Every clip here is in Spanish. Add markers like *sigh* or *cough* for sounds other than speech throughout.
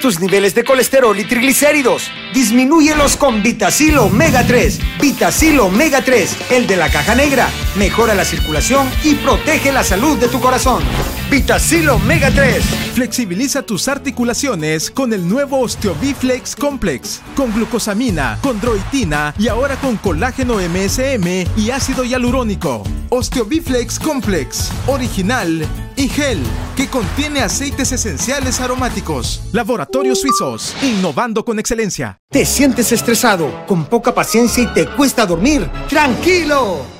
Tus niveles de colesterol y triglicéridos. Disminúyelos con Vitacil Omega 3. Vitacil Omega 3, el de la caja negra. Mejora la circulación y protege la salud de tu corazón. Vitacil Omega 3. Flexibiliza tus articulaciones con el nuevo Osteobiflex Complex. Con glucosamina, condroitina y ahora con colágeno MSM y ácido hialurónico. Osteobiflex Complex. Original y gel que contiene aceites esenciales aromáticos. Laboratorios Suizos, innovando con excelencia. ¿Te sientes estresado, con poca paciencia y te cuesta dormir? ¡Tranquilo!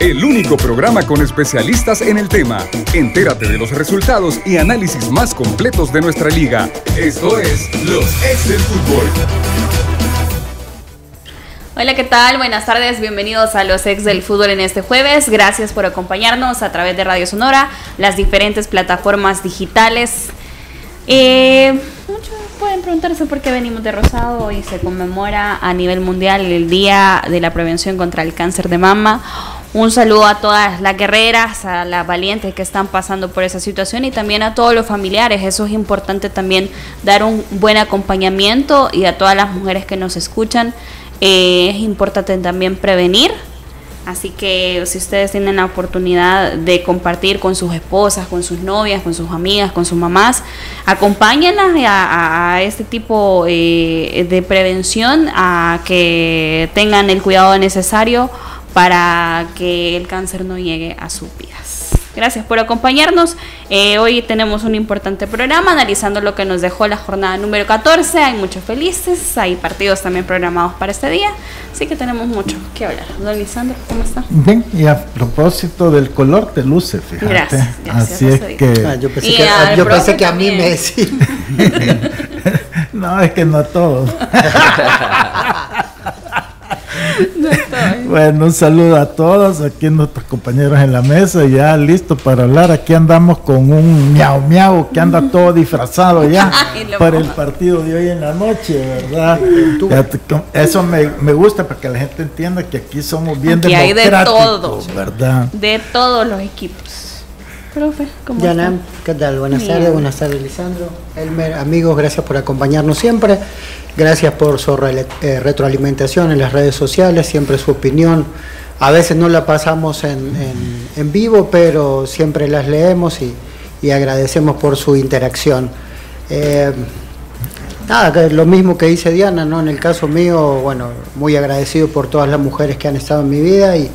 El único programa con especialistas en el tema. Entérate de los resultados y análisis más completos de nuestra liga. Esto es Los Ex del Fútbol. Hola, ¿qué tal? Buenas tardes, bienvenidos a los ex del fútbol en este jueves. Gracias por acompañarnos a través de Radio Sonora, las diferentes plataformas digitales. Eh, muchos pueden preguntarse por qué venimos de Rosado. y se conmemora a nivel mundial el Día de la Prevención contra el Cáncer de Mama. Un saludo a todas las guerreras, a las valientes que están pasando por esa situación y también a todos los familiares. Eso es importante también dar un buen acompañamiento y a todas las mujeres que nos escuchan. Eh, es importante también prevenir. Así que si ustedes tienen la oportunidad de compartir con sus esposas, con sus novias, con sus amigas, con sus mamás, acompáñenlas a, este tipo eh, de prevención, a que tengan el cuidado necesario para que el cáncer no llegue a sus vidas. Gracias por acompañarnos. Eh, hoy tenemos un importante programa analizando lo que nos dejó la jornada número 14. Hay muchos felices, hay partidos también programados para este día, así que tenemos mucho que hablar. Don Lisandro, ¿cómo está? Bien, y a propósito del color te luce, fíjate. Gracias, gracias Así es que... Ah, yo pensé, que, yo pensé que a mí me sí. *laughs* no, es que no a todos. *laughs* *laughs* bueno, un saludo a todos, aquí nuestros compañeros en la mesa, ya listo para hablar. Aquí andamos con un miau miau que anda *laughs* todo disfrazado ya para el partido de hoy en la noche, ¿verdad? Eso me, gusta para que la gente entienda que aquí somos bien democráticos, hay de todos, ¿verdad? De todos los equipos. Profe, ¿cómo Yanam, ¿qué tal? Buenas tardes, buenas tardes, Lisandro. Elmer, amigos, gracias por acompañarnos siempre. Gracias por su eh, retroalimentación en las redes sociales, siempre su opinión. A veces no la pasamos en, vivo, pero siempre las leemos y, agradecemos por su interacción. Eh, nada, lo mismo que dice Diana, ¿no? En el caso mío, bueno, muy agradecido por todas las mujeres que han estado en mi vida y,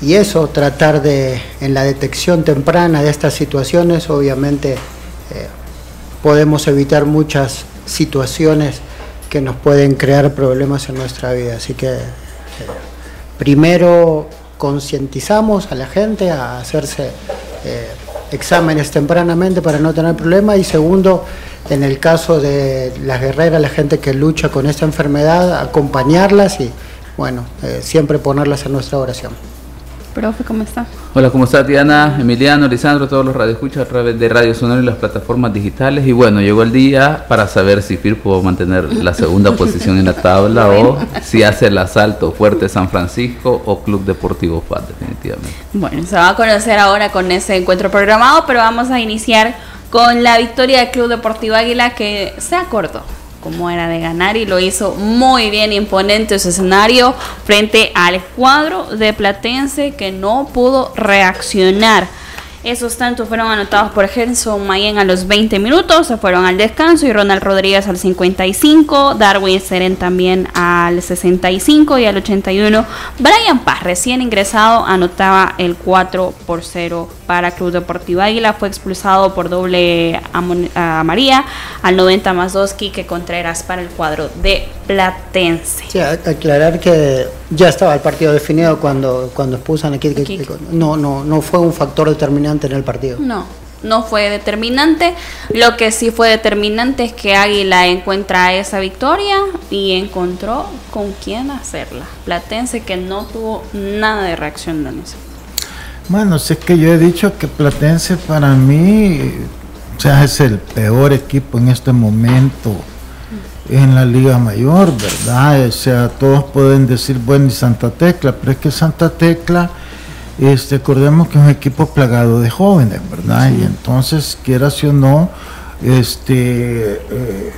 y eso, tratar de, en la detección temprana de estas situaciones, obviamente eh, podemos evitar muchas situaciones que nos pueden crear problemas en nuestra vida. Así que eh, primero concientizamos a la gente a hacerse eh, exámenes tempranamente para no tener problemas y segundo, en el caso de las guerreras, la gente que lucha con esta enfermedad, acompañarlas y bueno, siempre ponerlas en nuestra oración. Profe, ¿cómo está? Hola, ¿cómo está Diana, Emiliano, Lisandro, todos los radioescuchas a través de Radio Sonora y las plataformas digitales? Y bueno, llegó el día para saber si FIR pudo mantener la segunda *laughs* posición en la tabla o si hace el asalto fuerte San Francisco o Club Deportivo FAT, definitivamente. Bueno, se va a conocer ahora con ese encuentro programado, pero vamos a iniciar con la victoria del Club Deportivo Águila que se acordó como era de ganar y lo hizo muy bien imponente su escenario frente al cuadro de Platense que no pudo reaccionar esos tantos fueron anotados por Gerson Mayen a los 20 minutos, se fueron al descanso y Ronald Rodríguez al 55, Darwin Seren también al 65 y al 81. Brian Paz, recién ingresado, anotaba el 4 por 0 para Club Deportivo Águila. Fue expulsado por doble a, María al 90 más 2 Quique Contreras para el cuadro de Platense. Sí, aclarar que ya estaba el partido definido cuando, cuando expulsan aquí. No, no, no fue un factor determinante en el partido. No. no fue determinante. Lo que sí fue determinante es que Águila encuentra esa victoria y encontró con quién hacerla. Platense que no tuvo nada de reacción de nosotros. Bueno, si es que yo he dicho que Platense para mí o sea, es el peor equipo en este momento en la Liga Mayor, ¿verdad? O sea, todos pueden decir, bueno, y Santa Tecla, pero es que Santa Tecla, este, acordemos que es un equipo plagado de jóvenes, ¿verdad? Y entonces, quieras o no, este, eh,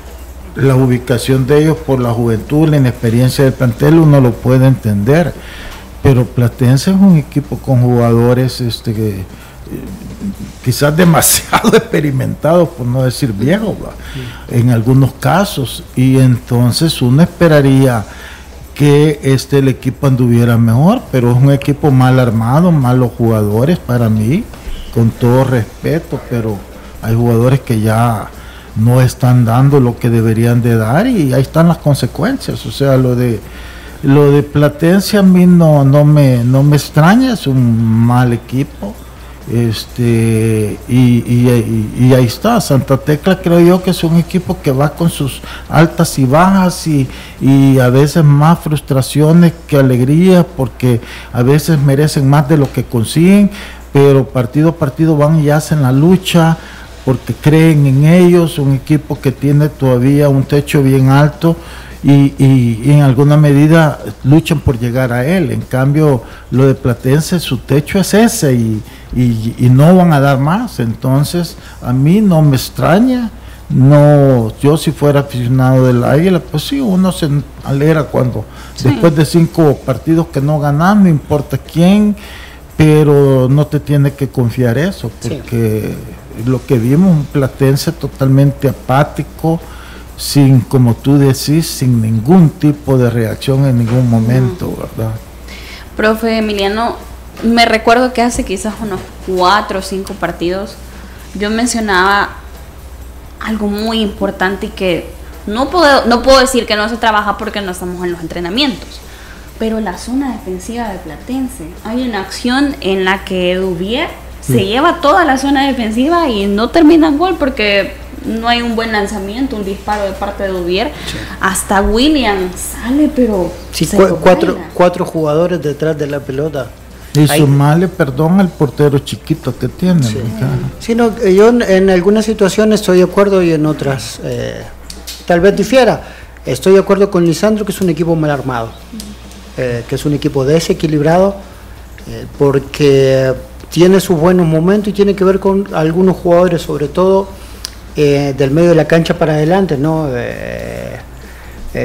la ubicación de ellos por la juventud, la inexperiencia del plantel, uno lo puede entender. Pero Platense es un equipo con jugadores este, que, quizás demasiado *laughs* experimentados, por no decir viejos, en algunos casos. Y entonces uno esperaría que este el equipo anduviera mejor, pero es un equipo mal armado, malos jugadores para mí, con todo respeto, pero hay jugadores que ya no están dando lo que deberían de dar y ahí están las consecuencias. O sea, lo de lo de Platense a mí no, no me no me extraña, es un mal equipo este y, ahí está, Santa Tecla creo yo que es un equipo que va con sus altas y bajas y, a veces más frustraciones que alegría porque a veces merecen más de lo que consiguen, pero partido a partido van y hacen la lucha porque creen en ellos, un equipo que tiene todavía un techo bien alto y, y, en alguna medida luchan por llegar a él. En cambio, lo de Platense, su techo es ese y, y, no van a dar más. Entonces, a mí no me extraña. No, yo si fuera aficionado del Águila, pues sí, uno se alegra cuando después de cinco partidos que no ganan, no importa quién, pero no te tiene que confiar eso, porque lo que vimos, un platense totalmente apático, sin, como tú decís, sin ningún tipo de reacción en ningún momento, ¿verdad? Profe Emiliano, me recuerdo que hace quizás unos cuatro o cinco partidos yo mencionaba algo muy importante y que no puedo, no puedo decir que no se trabaja porque no estamos en los entrenamientos, pero la zona defensiva de Platense, hay una acción en la que Dubier se lleva toda la zona defensiva y no termina en gol porque no hay un buen lanzamiento, un disparo de parte de Duvier. Hasta William sale, pero. Sí, cuatro, cuatro jugadores detrás de la pelota. Y sumarle perdón al portero chiquito que tiene. Sí, no, yo en, algunas situaciones estoy de acuerdo y en otras eh, tal vez difiera. Estoy de acuerdo con Lisandro que es un equipo mal armado, eh, que es un equipo desequilibrado, eh, porque tiene sus buenos momentos y tiene que ver con algunos jugadores, sobre todo eh, del medio de la cancha para adelante, ¿no? Eh,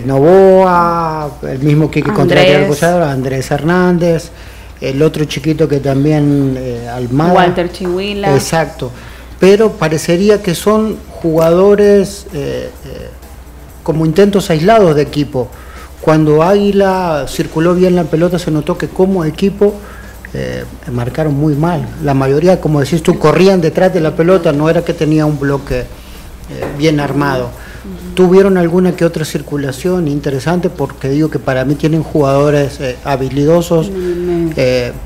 Novoa, el mismo Kike Contreras, Andrés Hernández, el otro chiquito que también eh, Almada. Walter Chihuila. Exacto. Pero parecería que son jugadores eh, como intentos aislados de equipo. Cuando Águila circuló bien la pelota se notó que como equipo eh, marcaron muy mal. La mayoría, como decís tú, corrían detrás de la pelota, no era que tenía un bloque eh, bien armado. Tuvieron alguna que otra circulación interesante porque digo que para mí tienen jugadores eh, habilidosos,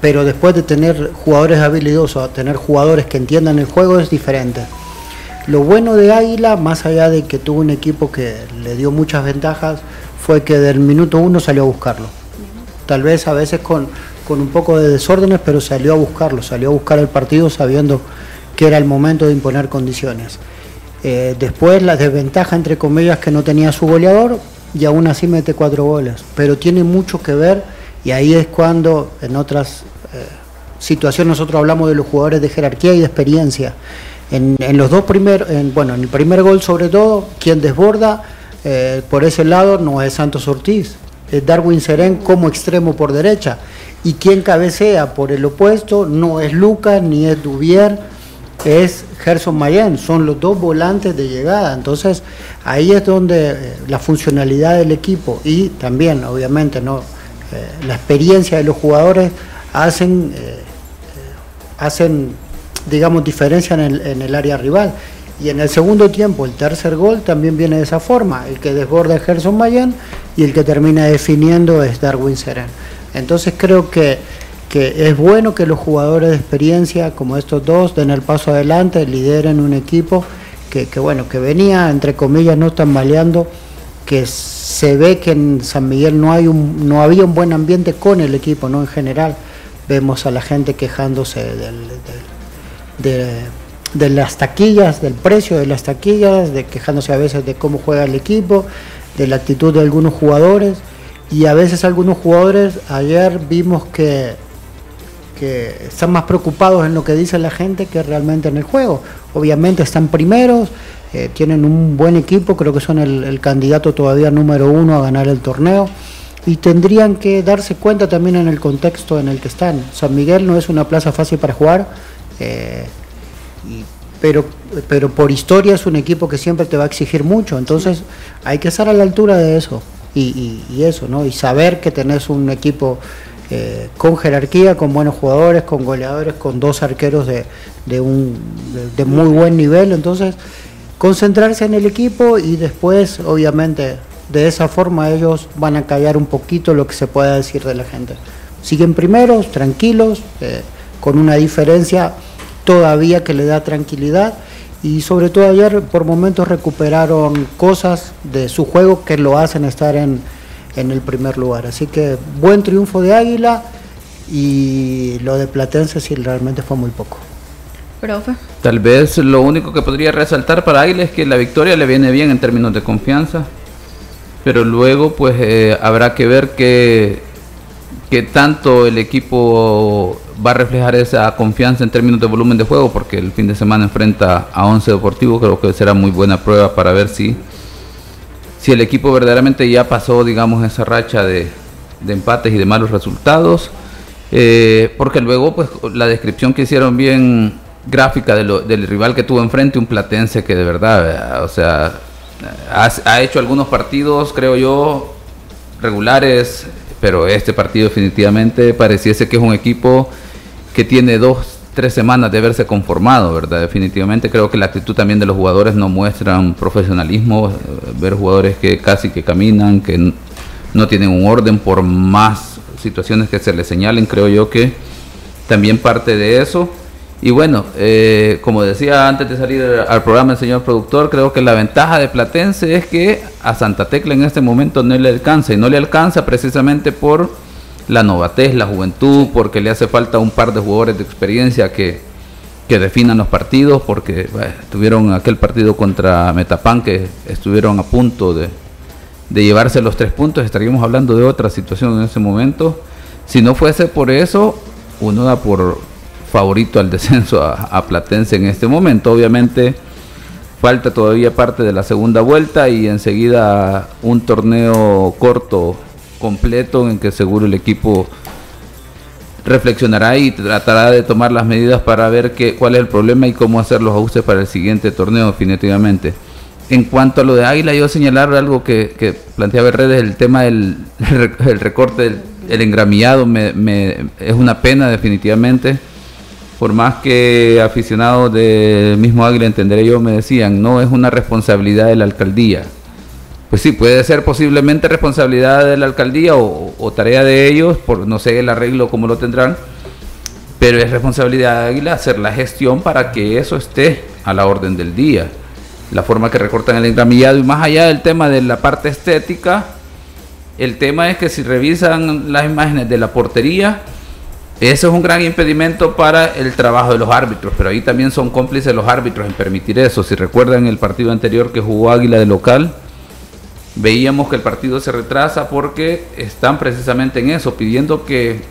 pero después de tener jugadores habilidosos a tener jugadores que entiendan el juego es diferente. Lo bueno de Águila, más allá de que tuvo un equipo que le dio muchas ventajas, fue que del minuto uno salió a buscarlo. Tal vez a veces con, con un poco de desórdenes, pero salió a buscarlo, salió a buscar el partido sabiendo que era el momento de imponer condiciones. Eh, después la desventaja, entre comillas, que no tenía su goleador y aún así mete cuatro goles. Pero tiene mucho que ver y ahí es cuando en otras eh, situaciones nosotros hablamos de los jugadores de jerarquía y de experiencia. En, los dos primeros, bueno, en el primer gol sobre todo, quien desborda eh, por ese lado no es Santos Ortiz, Darwin Serén como extremo por derecha y quien cabecea por el opuesto no es Lucas ni es Duvier, es Gerson Mayen, son los dos volantes de llegada. Entonces ahí es donde eh, la funcionalidad del equipo y también obviamente no eh, la experiencia de los jugadores hacen, eh, hacen digamos diferencia en el, en el área rival. Y en el segundo tiempo, el tercer gol también viene de esa forma. El que desborda es Gerson Mayen y el que termina definiendo es Darwin Seren. Entonces creo que que es bueno que los jugadores de experiencia como estos dos den el paso adelante, lideren un equipo que, bueno, que venía, entre comillas, no están maleando, que se ve que en San Miguel no, hay un, no había un buen ambiente con el equipo, ¿no? En general, vemos a la gente quejándose de, las taquillas, del precio de las taquillas, de quejándose a veces de cómo juega el equipo, de la actitud de algunos jugadores, y a veces algunos jugadores, ayer vimos que que están más preocupados en lo que dice la gente que realmente en el juego. Obviamente están primeros, eh, tienen un buen equipo, creo que son el, candidato todavía número uno a ganar el torneo y tendrían que darse cuenta también en el contexto en el que están. San Miguel no es una plaza fácil para jugar, eh, pero, pero por historia es un equipo que siempre te va a exigir mucho, entonces hay que estar a la altura de eso y, y eso, ¿no? Y saber que tenés un equipo eh, con jerarquía, con buenos jugadores, con goleadores, con dos arqueros de, de un, de, muy buen nivel. Entonces, concentrarse en el equipo y después, obviamente, de esa forma ellos van a callar un poquito lo que se pueda decir de la gente. Siguen primeros, tranquilos, eh, con una diferencia todavía que le da tranquilidad y sobre todo ayer por momentos recuperaron cosas de su juego que lo hacen estar en, en el primer lugar. Así que buen triunfo de Águila y lo de Platense sí realmente fue muy poco. Profe. Tal vez lo único que podría resaltar para Águila es que la victoria le viene bien en términos de confianza, pero luego pues eh, habrá que ver que, que tanto el equipo va a reflejar esa confianza en términos de volumen de juego, porque el fin de semana enfrenta a Once Deportivo, creo que será muy buena prueba para ver si si el equipo verdaderamente ya pasó, digamos, esa racha de, empates y de malos resultados, eh, porque luego, pues, la descripción que hicieron bien gráfica del rival que tuvo enfrente, un platense que de verdad, o sea, ha, hecho algunos partidos, creo yo, regulares, pero este partido definitivamente pareciese que es un equipo que tiene dos tres semanas de haberse conformado, ¿verdad? Definitivamente creo que la actitud también de los jugadores no muestra profesionalismo, eh, ver jugadores que casi que caminan, que no tienen un orden por más situaciones que se les señalen, creo yo que también parte de eso. Y bueno, eh, como decía antes de salir al programa el señor productor, creo que la ventaja de Platense es que a Santa Tecla en este momento no le alcanza, y no le alcanza precisamente por la novatez, la juventud, porque le hace falta un par de jugadores de experiencia que, definan los partidos, porque tuvieron aquel partido contra Metapan que estuvieron a punto de, llevarse los tres puntos, estaríamos hablando de otra situación en ese momento. Si no fuese por eso, uno da por favorito al *laughs* descenso a, a Platense en este momento. Obviamente falta todavía parte de la segunda vuelta y enseguida un torneo corto completo en que seguro el equipo reflexionará y tratará de tomar las medidas para ver qué, cuál es el problema y cómo hacer los ajustes para el siguiente torneo definitivamente. En cuanto a lo de Águila, yo señalar algo que, que planteaba redes, el tema del *laughs* el recorte del el engramillado me, es una pena definitivamente. Por más que aficionados del mismo Águila, entenderé yo, me decían, no es una responsabilidad de la alcaldía pues sí, puede ser posiblemente responsabilidad de la alcaldía o, tarea de ellos, por no sé el arreglo cómo lo tendrán, pero es responsabilidad de Águila hacer la gestión para que eso esté a la orden del día. La forma que recortan el engramillado y más allá del tema de la parte estética, el tema es que si revisan las imágenes de la portería, eso es un gran impedimento para el trabajo de los árbitros, pero ahí también son cómplices los árbitros en permitir eso. Si recuerdan el partido anterior que jugó Águila de local, veíamos que el partido se retrasa porque están precisamente en eso, pidiendo que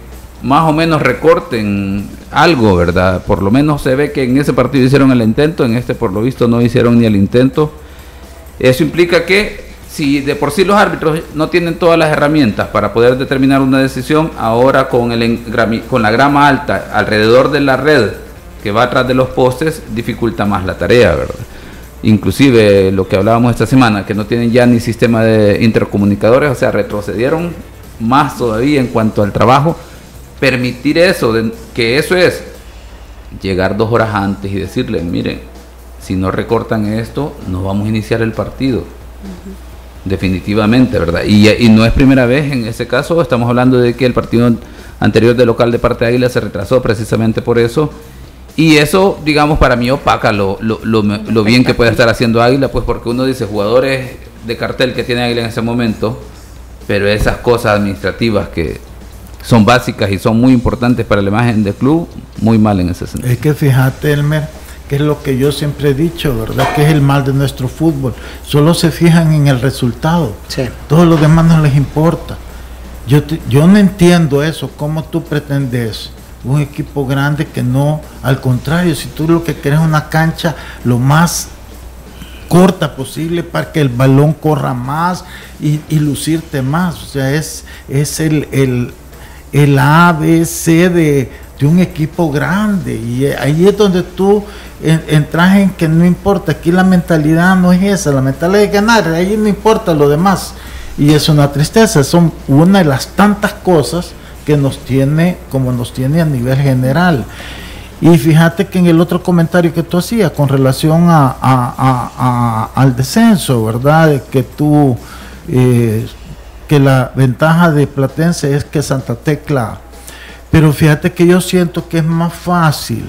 más o menos recorten algo, ¿verdad? Por lo menos se ve que en ese partido hicieron el intento, en este por lo visto no hicieron ni el intento. Eso implica que si de por sí los árbitros no tienen todas las herramientas para poder determinar una decisión, ahora con, el, con la grama alta alrededor de la red que va atrás de los postes, dificulta más la tarea, ¿verdad? Inclusive lo que hablábamos esta semana, que no tienen ya ni sistema de intercomunicadores, o sea, retrocedieron más todavía en cuanto al trabajo, permitir eso, que eso es llegar dos horas antes y decirles, miren, si no recortan esto, no vamos a iniciar el partido. Definitivamente, ¿verdad? Y, y, no es primera vez en ese caso, estamos hablando de que el partido anterior de local de parte de Águila se retrasó precisamente por eso. Y eso, digamos, para mí opaca lo, lo, lo, bien que puede estar haciendo Águila, pues porque uno dice jugadores de cartel que tiene Águila en ese momento, pero esas cosas administrativas que son básicas y son muy importantes para la imagen del club, muy mal en ese sentido. Es que fíjate, Elmer, que es lo que yo siempre he dicho, ¿verdad? Que es el mal de nuestro fútbol. Solo se fijan en el resultado. Sí. Todo lo demás no les importa. Yo, yo no entiendo eso, cómo tú pretendes un equipo grande que no, al contrario, si tú lo que quieres es una cancha lo más corta posible para que el balón corra más y, lucirte más. O sea, es, es el, el, el ABC de, de un equipo grande. Y ahí es donde tú entras en que no importa, aquí la mentalidad no es esa, la mentalidad es ganar, ahí no importa lo demás. Y es una tristeza, son una de las tantas cosas que nos tiene, como nos tiene a nivel general. Y fíjate que en el otro comentario que tú hacías con relación a, al descenso, ¿verdad? Que tú, eh, que la ventaja de Platense es que Santa Tecla, pero fíjate que yo siento que es más fácil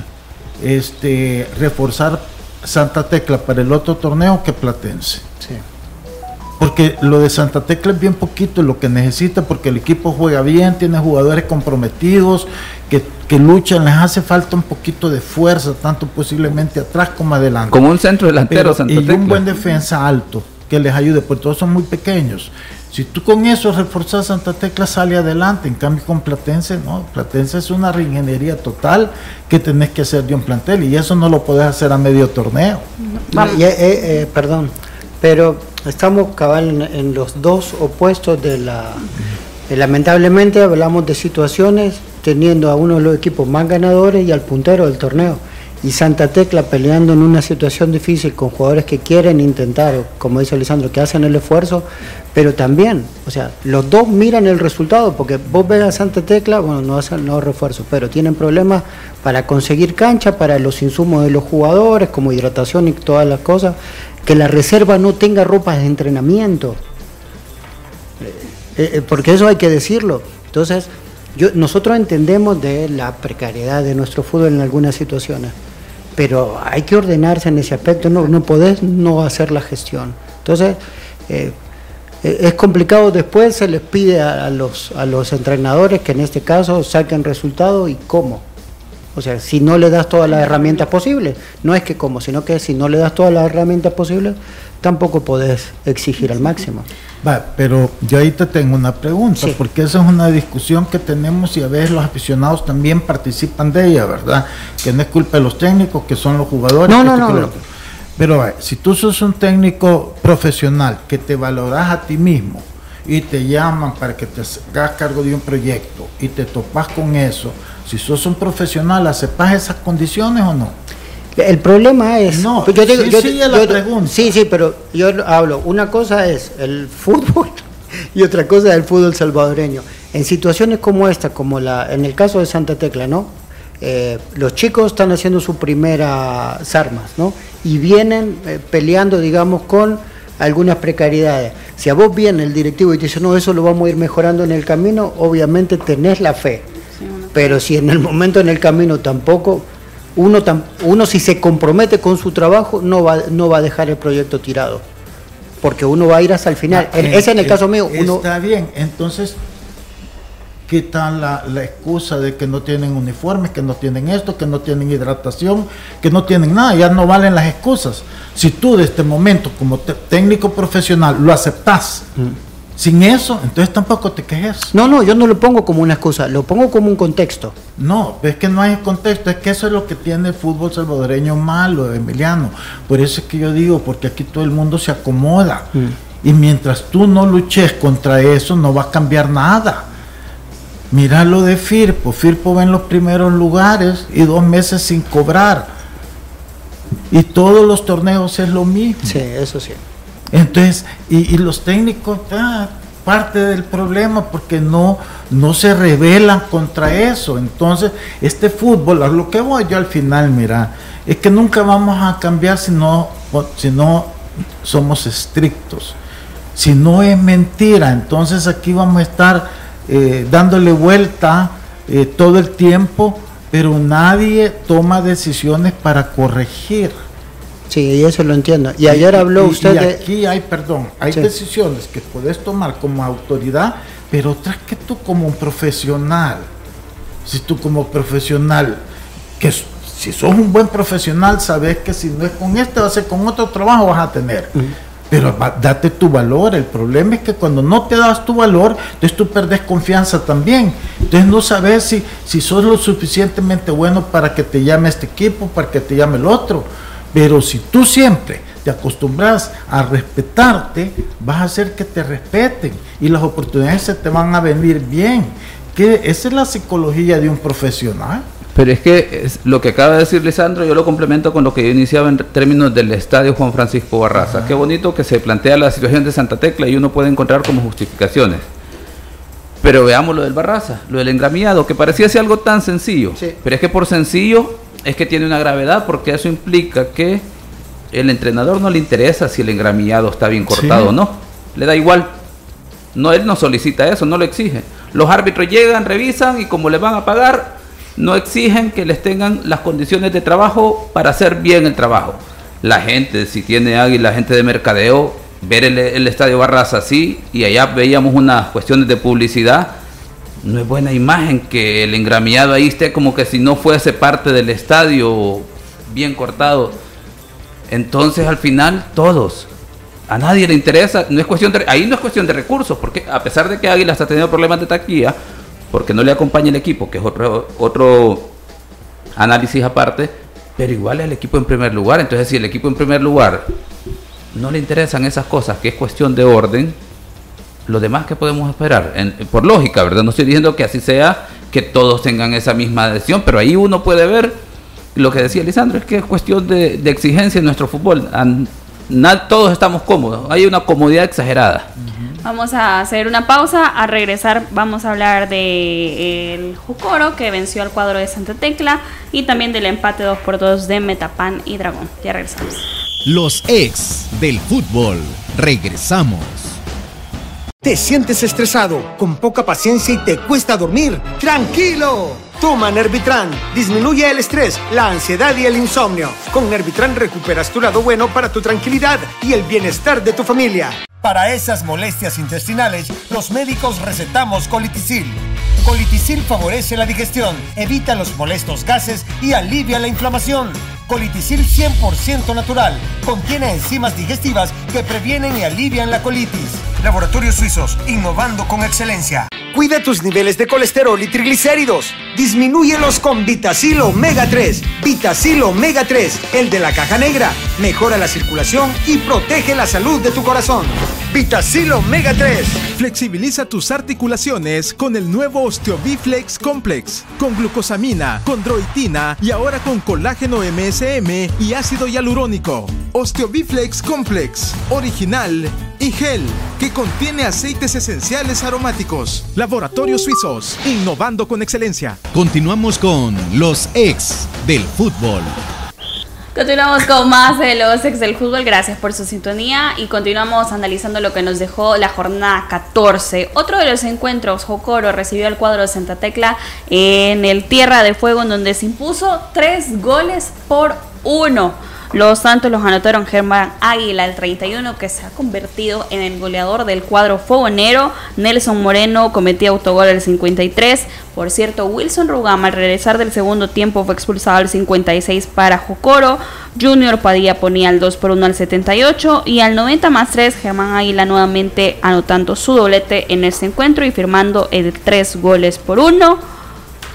este, reforzar Santa Tecla para el otro torneo que Platense. Porque lo de Santa Tecla es bien poquito lo que necesita, porque el equipo juega bien, tiene jugadores comprometidos, que, luchan, les hace falta un poquito de fuerza, tanto posiblemente atrás como adelante. Como un centro delantero, Santa Tecla. Y un buen defensa alto, que les ayude, porque todos son muy pequeños. Si tú con eso reforzas Santa Tecla, sale adelante. En cambio, con Platense, no. Platense es una reingeniería total que tenés que hacer de un plantel y eso no lo podés hacer a medio torneo. Eh, eh, perdón, pero estamos cabal en, los dos opuestos de la. Eh, lamentablemente hablamos de situaciones teniendo a uno de los equipos más ganadores y al puntero del torneo y Santa Tecla peleando en una situación difícil con jugadores que quieren intentar, como dice Lisandro, que hacen el esfuerzo, pero también, o sea, los dos miran el resultado, porque vos ves a Santa Tecla, bueno, no hacen los refuerzos, pero tienen problemas para conseguir cancha, para los insumos de los jugadores, como hidratación y todas las cosas, que la reserva no tenga ropas de entrenamiento, eh, eh, porque eso hay que decirlo. Entonces, yo, nosotros entendemos de la precariedad de nuestro fútbol en algunas situaciones pero hay que ordenarse en ese aspecto, no, no podés no hacer la gestión. Entonces, eh, eh, es complicado después, se les pide a, los, a los entrenadores que en este caso saquen resultados y cómo. O sea, si no le das todas las herramientas posibles, no es que cómo, sino que si no le das todas las herramientas posibles, tampoco podés exigir al máximo. Va, pero yo ahí te tengo una pregunta, porque esa es una discusión que tenemos y a veces los aficionados también participan de ella, ¿verdad? Que no es culpa de los técnicos, que son los jugadores. No, no, no. Pero si tú sos un técnico profesional que te valoras a ti mismo y te llaman para que te hagas cargo de un proyecto y te topas con eso, si sos un profesional, ¿aceptas esas condiciones o no? El problema es. No, yo sí, la pregunta. Sí, sí, pero yo hablo. Una cosa es el fútbol *laughs* y otra cosa es el fútbol salvadoreño. En situaciones como esta, como la, en el caso de Santa Tecla, ¿no? Eh, los chicos están haciendo sus primeras armas, ¿no? Y vienen eh, peleando, digamos, con algunas precariedades. Si a vos viene el directivo y te dice, no, eso lo vamos a ir mejorando en el camino, obviamente tenés la fe. Pero si en el momento en el camino tampoco uno, uno si se compromete con su trabajo no va, no va a dejar el proyecto tirado, porque uno va a ir hasta el final. Ah, Ese en el caso mío. Uno, está bien, entonces quitan la, la, excusa de que no tienen uniformes, que no tienen esto, que no tienen hidratación, que no tienen nada, ya no valen las excusas. Si tú de este momento como técnico profesional lo aceptas, mm. Sin eso, entonces tampoco te quejes. No, no, yo no lo pongo como una excusa, lo pongo como un contexto. No, es que no hay contexto, es que eso es lo que tiene el fútbol salvadoreño malo, Emiliano. Por eso es que yo digo, porque aquí todo el mundo se acomoda. Mm. Y mientras tú no luches contra eso, no va a cambiar nada. Mira lo de Firpo. Firpo va en los primeros lugares y dos meses sin cobrar. Y todos los torneos es lo mismo. Sí, eso sí. Entonces, y, los técnicos, ah, parte del problema porque no, no se rebelan contra eso. Entonces, este fútbol, a lo que voy yo al final, mira, es que nunca vamos a cambiar si no, si no somos estrictos. Si no es mentira, entonces aquí vamos a estar eh, dándole vuelta eh, todo el tiempo, pero nadie toma decisiones para corregir. Sí, eso lo entiendo. Y ayer habló usted y aquí hay, perdón, hay decisiones que puedes tomar como autoridad, pero otras que tú como un profesional. Si tú como profesional, que si sos un buen profesional, sabes que si no es con este, va a ser con otro trabajo vas a tener. Pero date tu valor. El problema es que cuando no te das tu valor, entonces tú perdes confianza también. Entonces no sabes si, si sos lo suficientemente bueno para que te llame este equipo, para que te llame el otro. Pero si tú siempre te acostumbras a respetarte, vas a hacer que te respeten y las oportunidades se te van a venir bien. Que esa es la psicología de un profesional. Pero es que es lo que acaba de decir Lisandro, yo lo complemento con lo que yo iniciaba en términos del estadio Juan Francisco Barraza. Qué bonito que se plantea la situación de Santa Tecla y uno puede encontrar como justificaciones. Pero veamos lo del Barraza, lo del engramiado, que parecía ser algo tan sencillo. Pero es que por sencillo es que tiene una gravedad porque eso implica que el entrenador no le interesa si el engramillado está bien cortado o no. Le da igual. No, él no solicita eso, no lo exige. Los árbitros llegan, revisan y como le van a pagar, no exigen que les tengan las condiciones de trabajo para hacer bien el trabajo. La gente, si tiene águila, la gente de mercadeo, ver el, el estadio Barras así y allá veíamos unas cuestiones de publicidad no es buena imagen que el engramillado ahí esté como que si no fuese parte del estadio bien cortado. Entonces al final todos, a nadie le interesa, no es cuestión de, ahí no es cuestión de recursos, porque a pesar de que Águila está teniendo problemas de taquilla, porque no le acompaña el equipo, que es otro, otro análisis aparte, pero igual es el equipo en primer lugar. Entonces si el equipo en primer lugar no le interesan esas cosas, que es cuestión de orden, lo demás que podemos esperar, por lógica, ¿verdad? No estoy diciendo que así sea, que todos tengan esa misma adhesión, pero ahí uno puede ver lo que decía Lisandro, es que es cuestión de, exigencia en nuestro fútbol. todos estamos cómodos, hay una comodidad exagerada. Vamos a hacer una pausa, a regresar vamos a hablar de el Jucoro que venció al cuadro de Santa Tecla y también del empate 2 por 2 de Metapan y Dragón. Ya regresamos. Los ex del fútbol. Regresamos. ¿Te sientes estresado, con poca paciencia y te cuesta dormir? ¡Tranquilo! Toma Nervitran. Disminuye el estrés, la ansiedad y el insomnio. Con Nervitran recuperas tu lado bueno para tu tranquilidad y el bienestar de tu familia. Para esas molestias intestinales, los médicos recetamos colitisil. Colitisil favorece la digestión, evita los molestos gases y alivia la inflamación. Colitisil 100% natural. Contiene enzimas digestivas que previenen y alivian la colitis. Laboratorios Suizos, innovando con excelencia. Cuida tus niveles de colesterol y triglicéridos. Disminúyelos con Vitacil Omega 3. Vitacil Omega 3, el de la caja negra. Mejora la circulación y protege la salud de tu corazón. Vitacil Omega 3. Flexibiliza tus articulaciones con el nuevo Osteobiflex Complex. Con glucosamina, con droitina y ahora con colágeno MSM y ácido hialurónico. Osteobiflex Complex. Original y gel que contiene aceites esenciales aromáticos. Laboratorios Suizos, innovando con excelencia. Continuamos con los ex del fútbol. Continuamos con más de los ex del fútbol. Gracias por su sintonía y continuamos analizando lo que nos dejó la jornada 14. Otro de los encuentros, Jocoro recibió el cuadro de Santa Tecla en el Tierra de Fuego, en donde se impuso tres goles por uno. Los Santos los anotaron Germán Águila, el 31, que se ha convertido en el goleador del cuadro fogonero. Nelson Moreno cometió autogol al 53. Por cierto, Wilson Rugama al regresar del segundo tiempo fue expulsado al 56 para Jocoro. Junior Padilla ponía el 2 por 1 al 78 y al 90 más 3 Germán Águila nuevamente anotando su doblete en este encuentro y firmando el 3 goles por 1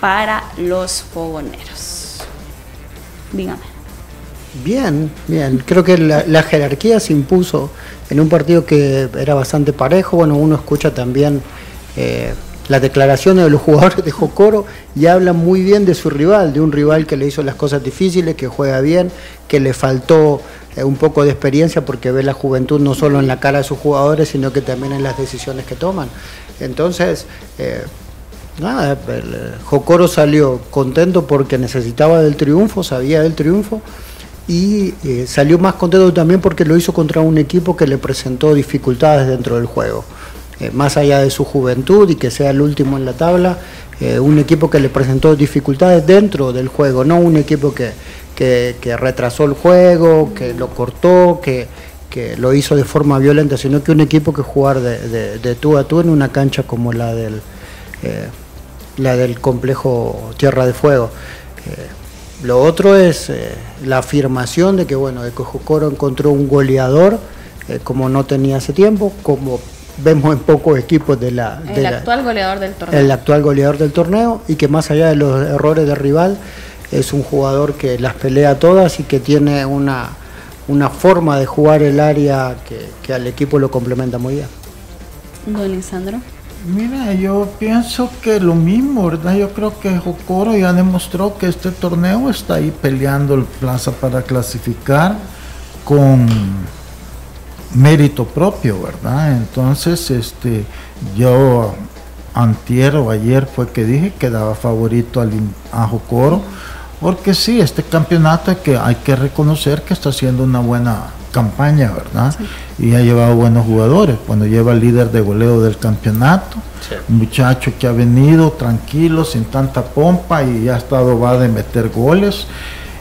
para los fogoneros. Dígame. Bien, bien. Creo que la, jerarquía se impuso en un partido que era bastante parejo. Bueno, uno escucha también eh, las declaraciones de los *laughs* jugadores de Jocoro y hablan muy bien de su rival, de un rival que le hizo las cosas difíciles, que juega bien, que le faltó eh, un poco de experiencia porque ve la juventud no solo en la cara de sus jugadores, sino que también en las decisiones que toman. Entonces, eh, nada, Jocoro salió contento porque necesitaba del triunfo, sabía del triunfo y eh, salió más contento también porque lo hizo contra un equipo que le presentó dificultades dentro del juego. eh, más allá de su juventud y que sea el último en la tabla, eh, un equipo que le presentó dificultades dentro del juego, no un equipo que, que, retrasó el juego, que lo cortó, que, que, lo hizo de forma violenta, sino que un equipo que jugar de, de, tú a tú en una cancha como la del, la del complejo Tierra de Fuego. Lo otro es la afirmación de que bueno, de que Jocoro encontró un goleador como no tenía hace tiempo, como vemos en pocos equipos de la... El actual goleador del torneo. El actual goleador del torneo y que más allá de los errores del rival, es un jugador que las pelea todas y que tiene una, una forma de jugar el área que, al equipo lo complementa muy bien. Don Lisandro. Mira, yo pienso que lo mismo, ¿verdad? Yo creo que Jocoro ya demostró que este torneo está ahí peleando el plaza para clasificar con mérito propio, ¿verdad? Entonces, este, yo antier ayer fue que dije que daba favorito a Jocoro, porque sí, este campeonato hay que, hay que reconocer que está haciendo una buena campaña, ¿verdad? Y ha llevado buenos jugadores. Cuando lleva el líder de goleo del campeonato, un muchacho que ha venido tranquilo, sin tanta pompa y ha estado va de meter goles.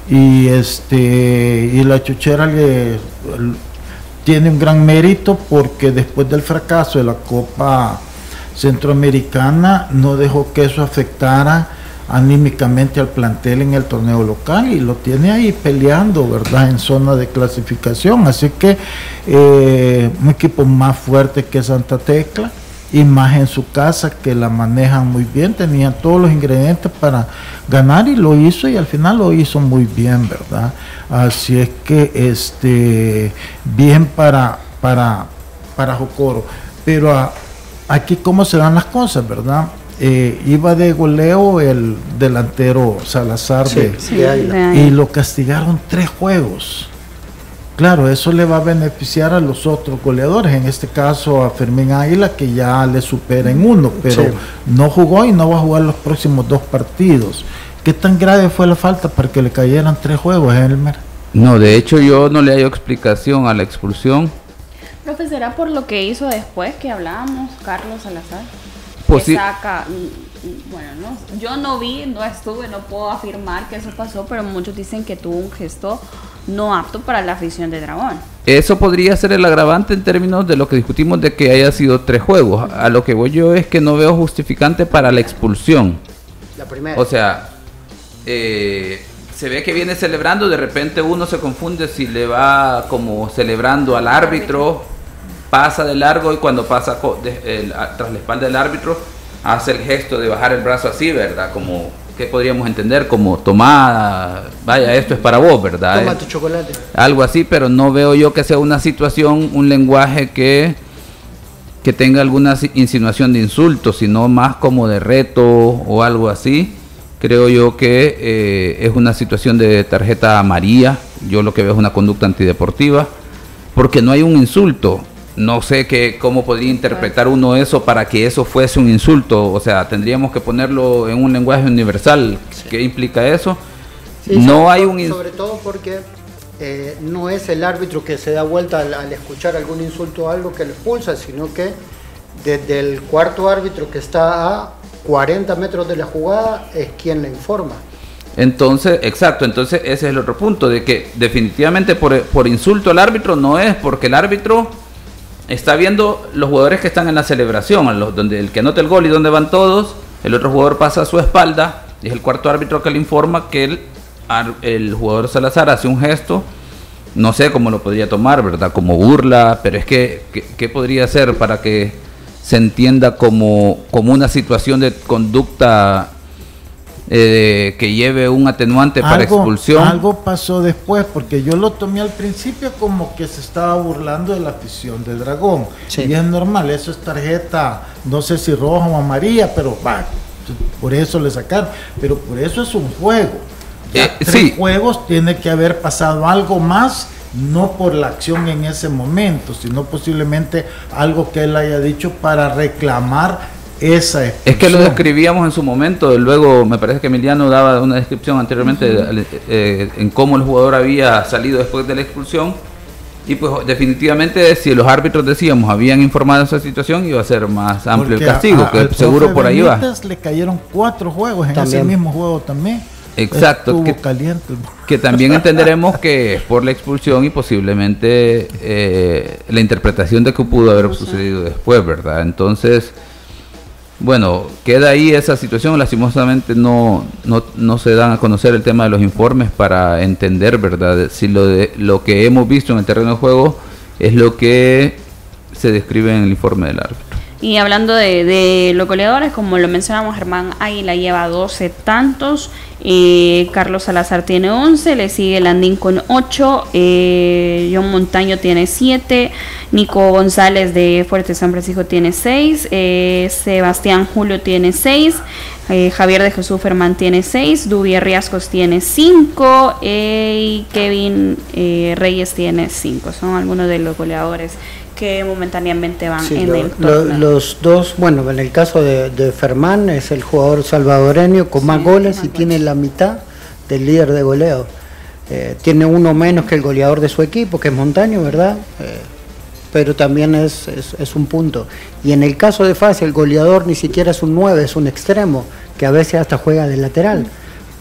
Y este y la chuchera le tiene un gran mérito porque después del fracaso de la Copa Centroamericana no dejó que eso afectara anímicamente al plantel en el torneo local y lo tiene ahí peleando, ¿verdad? En zona de clasificación. Así que eh, un equipo más fuerte que Santa Tecla y más en su casa que la manejan muy bien, tenían todos los ingredientes para ganar y lo hizo y al final lo hizo muy bien, ¿verdad? Así es que este bien para para para Jocoro, pero aquí cómo se dan las cosas, ¿verdad? Eh, iba de goleo el delantero Salazar y lo castigaron tres juegos Claro, eso le va a beneficiar a los otros goleadores, en este caso a Fermín Águila, que ya le supera en uno, pero no jugó y no va a jugar los próximos dos partidos. ¿Qué tan grave fue la falta para que le cayeran tres juegos, Elmer? No, de hecho yo no le hallo explicación a la expulsión. Profe, ¿será por lo que hizo después que hablábamos, Carlos Salazar? Pues mm, mm, bueno, no, yo no vi, no estuve, no puedo afirmar que eso pasó, pero muchos dicen que tuvo un gesto no apto para la afición de Dragón. Eso podría ser el agravante en términos de lo que discutimos de que haya sido tres juegos. A lo que voy yo es que no veo justificante para la expulsión. La primera. O sea, eh, se ve que viene celebrando, de repente uno se confunde si le va como celebrando al árbitro, pasa de largo y cuando pasa tras la espalda del árbitro hace el gesto de bajar el brazo así, ¿verdad? Como que podríamos entender como tomada, vaya, esto es para vos, ¿verdad? Toma tu chocolate. Algo así, pero no veo yo que sea una situación, un lenguaje que, que tenga alguna insinuación de insulto, sino más como de reto o algo así. Creo yo que eh, es una situación de tarjeta amarilla, yo lo que veo es una conducta antideportiva, porque no hay un insulto no sé qué, cómo podría interpretar uno eso para que eso fuese un insulto. O sea, tendríamos que ponerlo en un lenguaje universal. ¿Qué implica eso? no hay un Sobre todo porque eh, no es el árbitro que se da vuelta al, escuchar algún insulto o algo que lo expulsa, sino que desde el cuarto árbitro que está a 40 metros de la jugada es quien le informa. Entonces, exacto, entonces ese es el otro punto, de que definitivamente por, por insulto al árbitro no es porque el árbitro está viendo los jugadores que están en la celebración, los, donde el que anota el gol y donde van todos, el otro jugador pasa a su espalda y es el cuarto árbitro que le informa que el, jugador Salazar hace un gesto, no sé cómo lo podría tomar, ¿verdad? Como burla, pero es que, ¿qué podría hacer para que se entienda como, como una situación de conducta eh, que lleve un atenuante para expulsión. Algo pasó después, porque yo lo tomé al principio como que se estaba burlando de la afición de Dragón. Y es normal, eso es tarjeta, no sé si roja o amarilla, pero va, por eso le sacaron. Pero por eso es un juego. Ya eh, juegos tiene que haber pasado algo más no por la acción en ese momento, sino posiblemente algo que él haya dicho para reclamar esa es que lo describíamos en su momento, luego me parece que Emiliano daba una descripción anteriormente eh, en cómo el jugador había salido después de la expulsión Y pues definitivamente si los árbitros decíamos habían informado esa situación iba a ser más amplio el castigo, que seguro por ahí va. Le cayeron cuatro juegos en ese mismo juego también. Exacto, que, caliente. que también *laughs* entenderemos que por la expulsión y posiblemente eh, la interpretación de que pudo haber sucedido después, ¿verdad? Entonces, bueno, queda ahí esa situación, lastimosamente no, no, no, se dan a conocer el tema de los informes para entender, ¿verdad? Si lo, de, lo que hemos visto en el terreno de juego es lo que se describe en el informe del árbitro. Y hablando de, los goleadores, como lo mencionamos, Germán Águila lleva 12 tantos, eh, Carlos Salazar tiene 11, le sigue Landín con 8, eh, John Montaño tiene 7, Nico González de Fuerte San Francisco tiene 6, eh, Sebastián Julio tiene 6, Javier de Jesús Fermán tiene 6, Dubi Riascos tiene 5 y Kevin Reyes tiene 5. Son algunos de los goleadores que momentáneamente van en el torneo. los dos, bueno, en el caso de, de, Fermán es el jugador salvadoreño con más goles y tiene la mitad del líder de goleo. Eh, tiene uno menos que el goleador de su equipo, que es Montaño, ¿verdad? Eh, pero también es, es, un punto. Y en el caso de Fácil, el goleador ni siquiera es un 9, es un extremo, que a veces hasta juega de lateral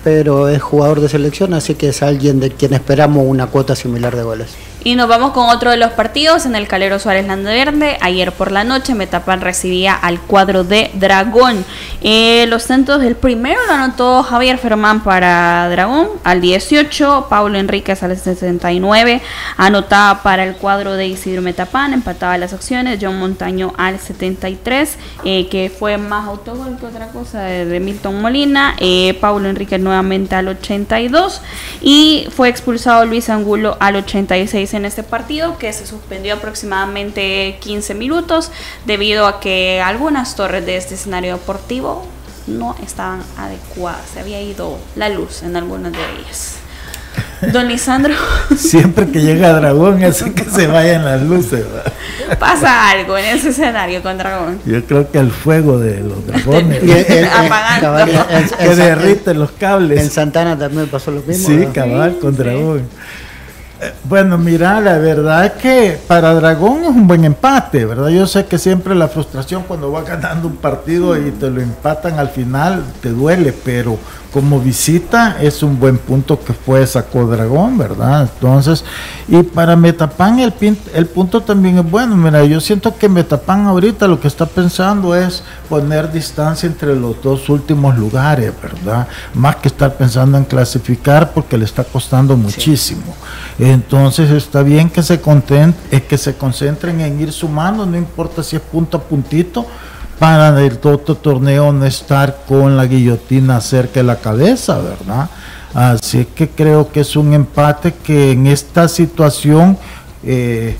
pero es jugador de selección, así que es alguien de quien esperamos una cuota similar de goles. Y nos vamos con otro de los partidos en el Calero Suárez Landeverde. Ayer por la noche Metapan recibía al cuadro de Dragón. Eh, los centros del primero lo anotó Javier Fermán para Dragón. Al 18, Pablo Enríquez. Al 69, anotaba para el cuadro de Isidro Metapan, empataba las acciones, John Montaño al 73, eh, que fue más autogol que otra cosa de, Milton Molina, eh, Pablo Enríquez nuevamente al 82 y fue expulsado Luis Angulo al 86 en este partido que se suspendió aproximadamente 15 minutos debido a que algunas torres de este escenario deportivo no estaban adecuadas, se había ido la luz en algunas de ellas. Don Lisandro. *laughs* Siempre que llega Dragón hace que se *laughs* vayan las luces. Pasa algo en ese escenario con Dragón. Yo creo que el fuego de los dragones. *laughs* que derrite los cables. En Santana también pasó lo mismo. Sí, cabal, con Dragón. Bueno, mira, la verdad es que para Dragón es un buen empate, ¿verdad? Yo sé que siempre la frustración cuando va ganando un partido y te lo empatan al final te duele, pero como visita es un buen punto que fue sacó Dragón, ¿verdad? Entonces, y para Metapan el, el punto también es bueno. Mira, yo siento que Metapan ahorita lo que está pensando es poner distancia entre los dos últimos lugares, ¿verdad? Más que estar pensando en clasificar porque le está costando muchísimo. Entonces está bien que se, es que se concentren en ir sumando, no importa si es punto a puntito para el otro torneo no estar con la guillotina cerca de la cabeza, ¿verdad? Así que creo que es un empate que en esta situación eh,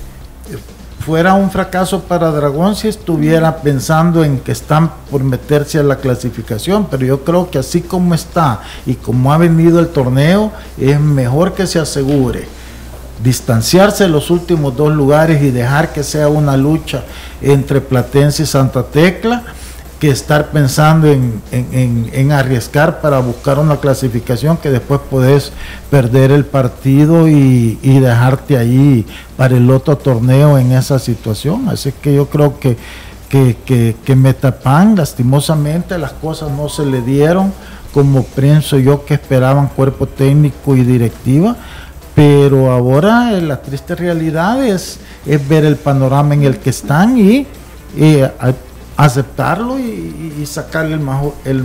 fuera un fracaso para Dragón si estuviera pensando en que están por meterse a la clasificación, pero yo creo que así como está y como ha venido el torneo, es mejor que se asegure distanciarse de los últimos dos lugares y dejar que sea una lucha entre Platense y Santa Tecla que estar pensando en, arriesgar para buscar una clasificación que después podés perder el partido y, dejarte ahí para el otro torneo en esa situación. Así que yo creo que, que, que, que Metapan, lastimosamente, las cosas no se le dieron como pienso yo que esperaban cuerpo técnico y directiva pero ahora la triste realidad es, ver el panorama en el que están y, aceptarlo y, sacarle el, el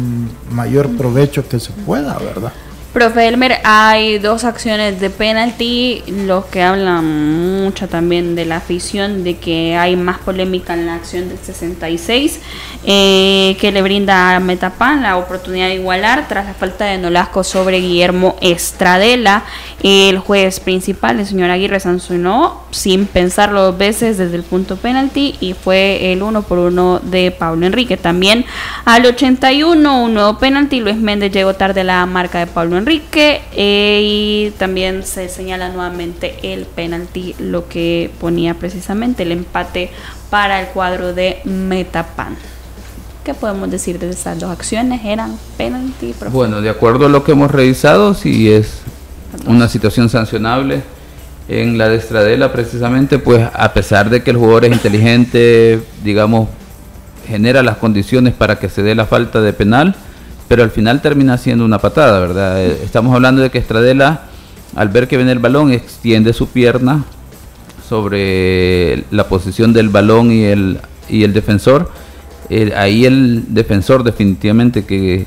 mayor provecho que se pueda, ¿verdad? Profe Elmer, hay dos acciones de penalti, los que hablan mucho también de la afición, de que hay más polémica en la acción del 66, eh, que le brinda a Metapan la oportunidad de igualar tras la falta de Nolasco sobre Guillermo Estradela. El juez principal, el señor Aguirre, sancionó sin pensarlo dos veces desde el punto penalti y fue el uno por uno de Pablo Enrique. También al 81, un nuevo penalti, Luis Méndez llegó tarde a la marca de Pablo Enrique eh, y también se señala nuevamente el penalti, lo que ponía precisamente el empate para el cuadro de Metapan. ¿Qué podemos decir de estas dos acciones? ¿Eran penalti? Bueno, de acuerdo a lo que hemos revisado, si es una situación sancionable En la de Estradela, precisamente, pues a pesar de que el jugador es inteligente, digamos, genera las condiciones para que se dé la falta de penal, pero al final termina siendo una patada, ¿verdad? Eh, estamos hablando de que Estradela, al ver que viene el balón, extiende su pierna sobre la posición del balón y el, y el defensor. Eh, ahí el defensor definitivamente que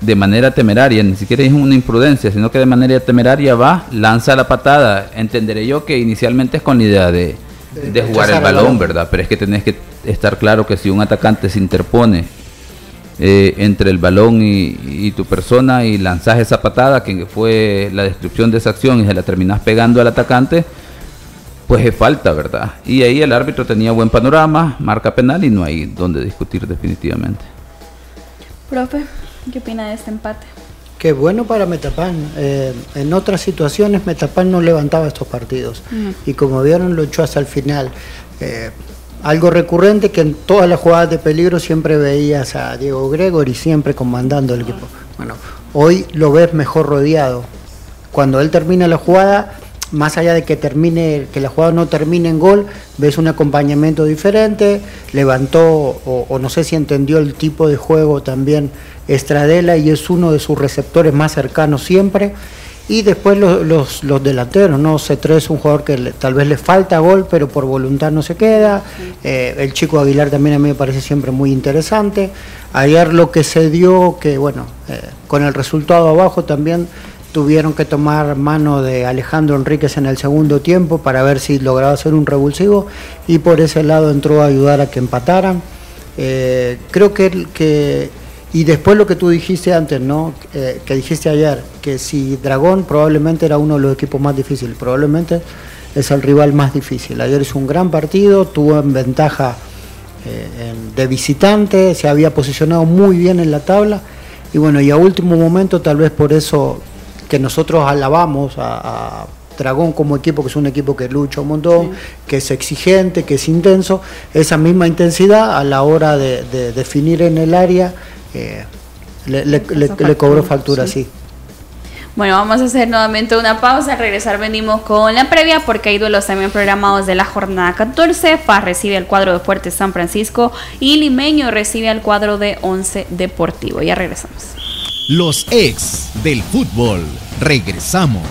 de manera temeraria, ni siquiera es una imprudencia, sino que de manera temeraria va, lanza la patada. Entenderé yo que inicialmente es con la idea de, de jugar el balón, ¿verdad? Pero es que tenés que estar claro que si un atacante se interpone eh, entre el balón y, tu persona y lanzas esa patada, que fue la descripción de esa acción, y se la terminás pegando al atacante, pues es falta, ¿verdad? Y ahí el árbitro tenía buen panorama, marca penal y no hay donde discutir definitivamente. Profe. ¿Qué opina de este empate? Qué bueno para Metapan. Eh, en otras situaciones Metapan no levantaba estos partidos y como vieron lo echó hasta el final. Eh, algo recurrente que en todas las jugadas de peligro siempre veías a Diego Gregory siempre comandando el equipo. Bueno, hoy lo ves mejor rodeado. Cuando él termina la jugada, más allá de que termine, que la jugada no termine en gol, ves un acompañamiento diferente, levantó o, no sé si entendió el tipo de juego también Estradela y es uno de sus receptores más cercanos siempre. Y después los, los, delanteros, ¿no? C3 es un jugador que tal vez le falta gol, pero por voluntad no se queda. Eh, el chico Aguilar también a mí me parece siempre muy interesante. Ayer lo que se dio, que bueno, eh, con el resultado abajo también tuvieron que tomar mano de Alejandro Enríquez en el segundo tiempo para ver si lograba hacer un revulsivo y por ese lado entró a ayudar a que empataran. Eh, creo que, que y después lo que tú dijiste antes, ¿no? Eh, que dijiste ayer, que si Dragón probablemente era uno de los equipos más difíciles, probablemente es el rival más difícil. Ayer es un gran partido, tuvo en ventaja eh, de visitante, se había posicionado muy bien en la tabla y bueno, y a último momento tal vez por eso que nosotros alabamos a, Dragón como equipo, que es un equipo que lucha un montón, que es exigente, que es intenso, esa misma intensidad a la hora de definir en el área eh, le, le, cobró factura, sí. Bueno, vamos a hacer nuevamente una pausa. Al regresar venimos con la previa porque hay duelos también programados de la jornada 14. FAS recibe el cuadro de Fuerte San Francisco y Limeño recibe el cuadro de Once Deportivo. Ya regresamos. Los ex del fútbol. Regresamos.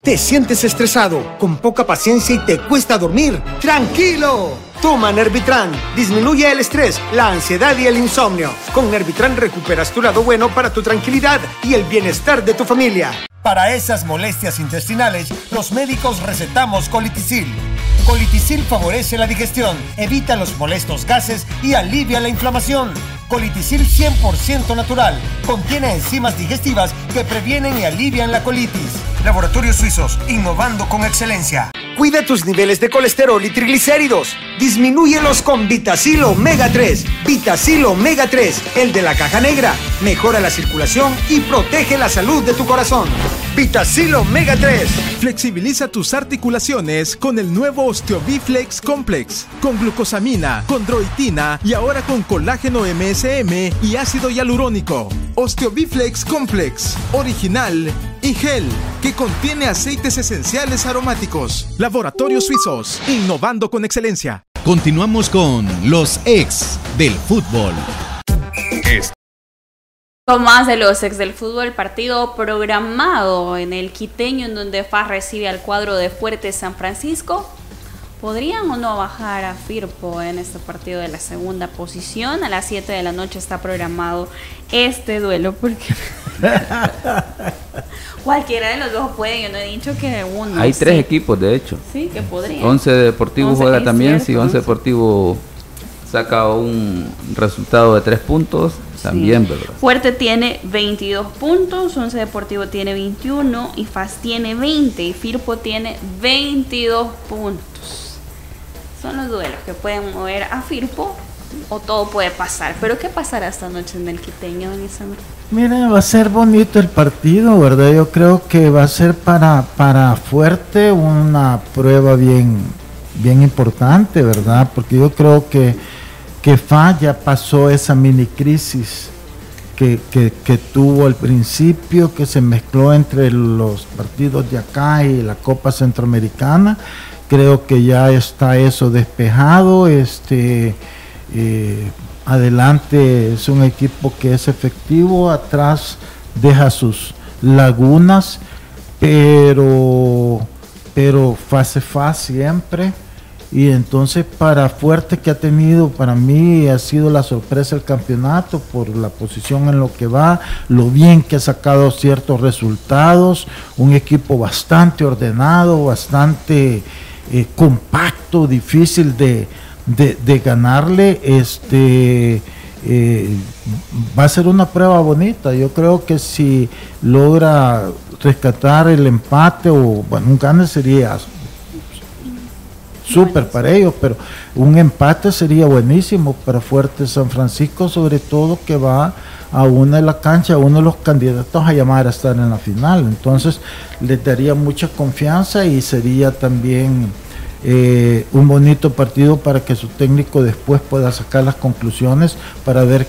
¿Te sientes estresado, con poca paciencia y te cuesta dormir? ¡Tranquilo! Toma Nervitran. Disminuye el estrés, la ansiedad y el insomnio. Con Nervitran recuperas tu lado bueno para tu tranquilidad y el bienestar de tu familia. Para esas molestias intestinales, los médicos recetamos colitisil. Colitisil favorece la digestión, evita los molestos gases y alivia la inflamación. Colitisil 100% natural. Contiene enzimas digestivas que previenen y alivian la colitis. Laboratorios Suizos, innovando con excelencia. Cuida tus niveles de colesterol y triglicéridos. Disminúyelos con Vitacil Omega 3. Vitacil Omega 3, el de la caja negra. Mejora la circulación y protege la salud de tu corazón. Vitacil Omega 3. Flexibiliza tus articulaciones con el nuevo Osteobiflex Complex. Con glucosamina, con droitina y ahora con colágeno MSM y ácido hialurónico. Osteobiflex Complex. Original y gel que contiene aceites esenciales aromáticos. Laboratorios Suizos, innovando con excelencia. Continuamos con los ex del fútbol. Con más de los ex del fútbol, partido programado en el Quiteño, en donde FAS recibe al cuadro de Fuerte San Francisco. ¿Podrían o no bajar a Firpo en este partido de la segunda posición? A las 7 de la noche está programado este duelo porque *laughs* cualquiera de los dos puede, yo no he dicho que uno. Hay tres equipos, de hecho. Sí, que podría. Once Deportivo juega también, si Once Deportivo saca un resultado de tres puntos, también, ¿verdad? Fuerte tiene 22 puntos, Once Deportivo tiene 21 y FAS tiene 20 y Firpo tiene 22 puntos son los duelos que pueden mover a Firpo o todo puede pasar. Pero ¿qué pasará esta noche en el Quiteño, don Mira, va a ser bonito el partido, ¿verdad? Yo creo que va a ser para, para Fuerte una prueba bien, bien importante, ¿verdad? Porque yo creo que, que Fa ya pasó esa mini crisis que, tuvo al principio, que se mezcló entre los partidos de acá y la Copa Centroamericana. Creo que ya está eso despejado. Este, eh, adelante es un equipo que es efectivo, atrás deja sus lagunas, pero, pero fase fase siempre y entonces para Fuerte que ha tenido, para mí ha sido la sorpresa el campeonato por la posición en lo que va, lo bien que ha sacado ciertos resultados, un equipo bastante ordenado, bastante eh, compacto, difícil de, ganarle. Este, eh, va a ser una prueba bonita. Yo creo que si logra rescatar el empate o bueno, un gane sería súper para ellos, pero un empate sería buenísimo para Fuerte San Francisco, sobre todo que va a una de la cancha, uno de los candidatos a llamar a estar en la final. Entonces les daría mucha confianza y sería también eh, un bonito partido para que su técnico después pueda sacar las conclusiones para ver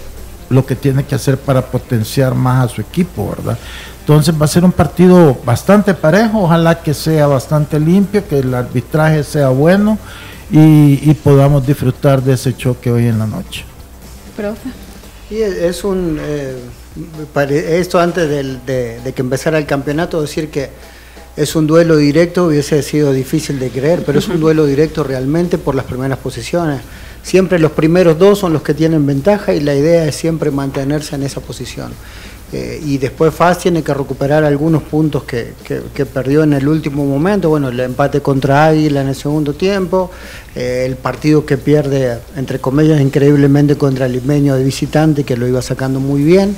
lo que tiene que hacer para potenciar más a su equipo, ¿verdad? Entonces va a ser un partido bastante parejo, ojalá que sea bastante limpio, que el arbitraje sea bueno y, podamos disfrutar de ese choque hoy en la noche. Profe. Y es un, eh, esto antes de, de, que empezara el campeonato, decir que es un duelo directo, hubiese sido difícil de creer, pero es un duelo directo realmente por las primeras posiciones. Siempre los primeros dos son los que tienen ventaja y la idea es siempre mantenerse en esa posición. Eh, y después FAS tiene que recuperar algunos puntos que, perdió en el último momento, bueno, el empate contra Águila en el segundo tiempo, eh, el partido que pierde, entre comillas, increíblemente contra el Limeño de visitante, que lo iba sacando muy bien.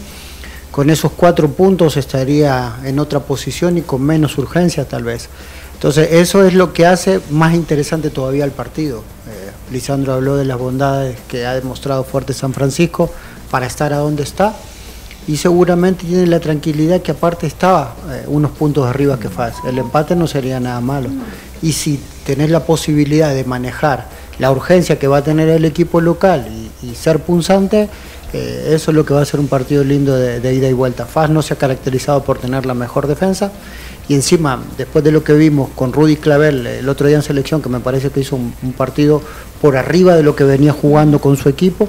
Con esos cuatro puntos estaría en otra posición y con menos urgencia tal vez. Entonces eso es lo que hace más interesante todavía el partido. Eh, Lisandro habló de las bondades que ha demostrado Fuerte San Francisco para estar a donde está y seguramente tiene la tranquilidad que aparte estaba eh, unos puntos arriba que FAS. El empate no sería nada malo. Y si tenés la posibilidad de manejar la urgencia que va a tener el equipo local y, ser punzante, eh, eso es lo que va a ser un partido lindo de, ida y vuelta. FAS no se ha caracterizado por tener la mejor defensa y encima, después de lo que vimos con Rudy Clavel el otro día en selección, que me parece que hizo un partido por arriba de lo que venía jugando con su equipo,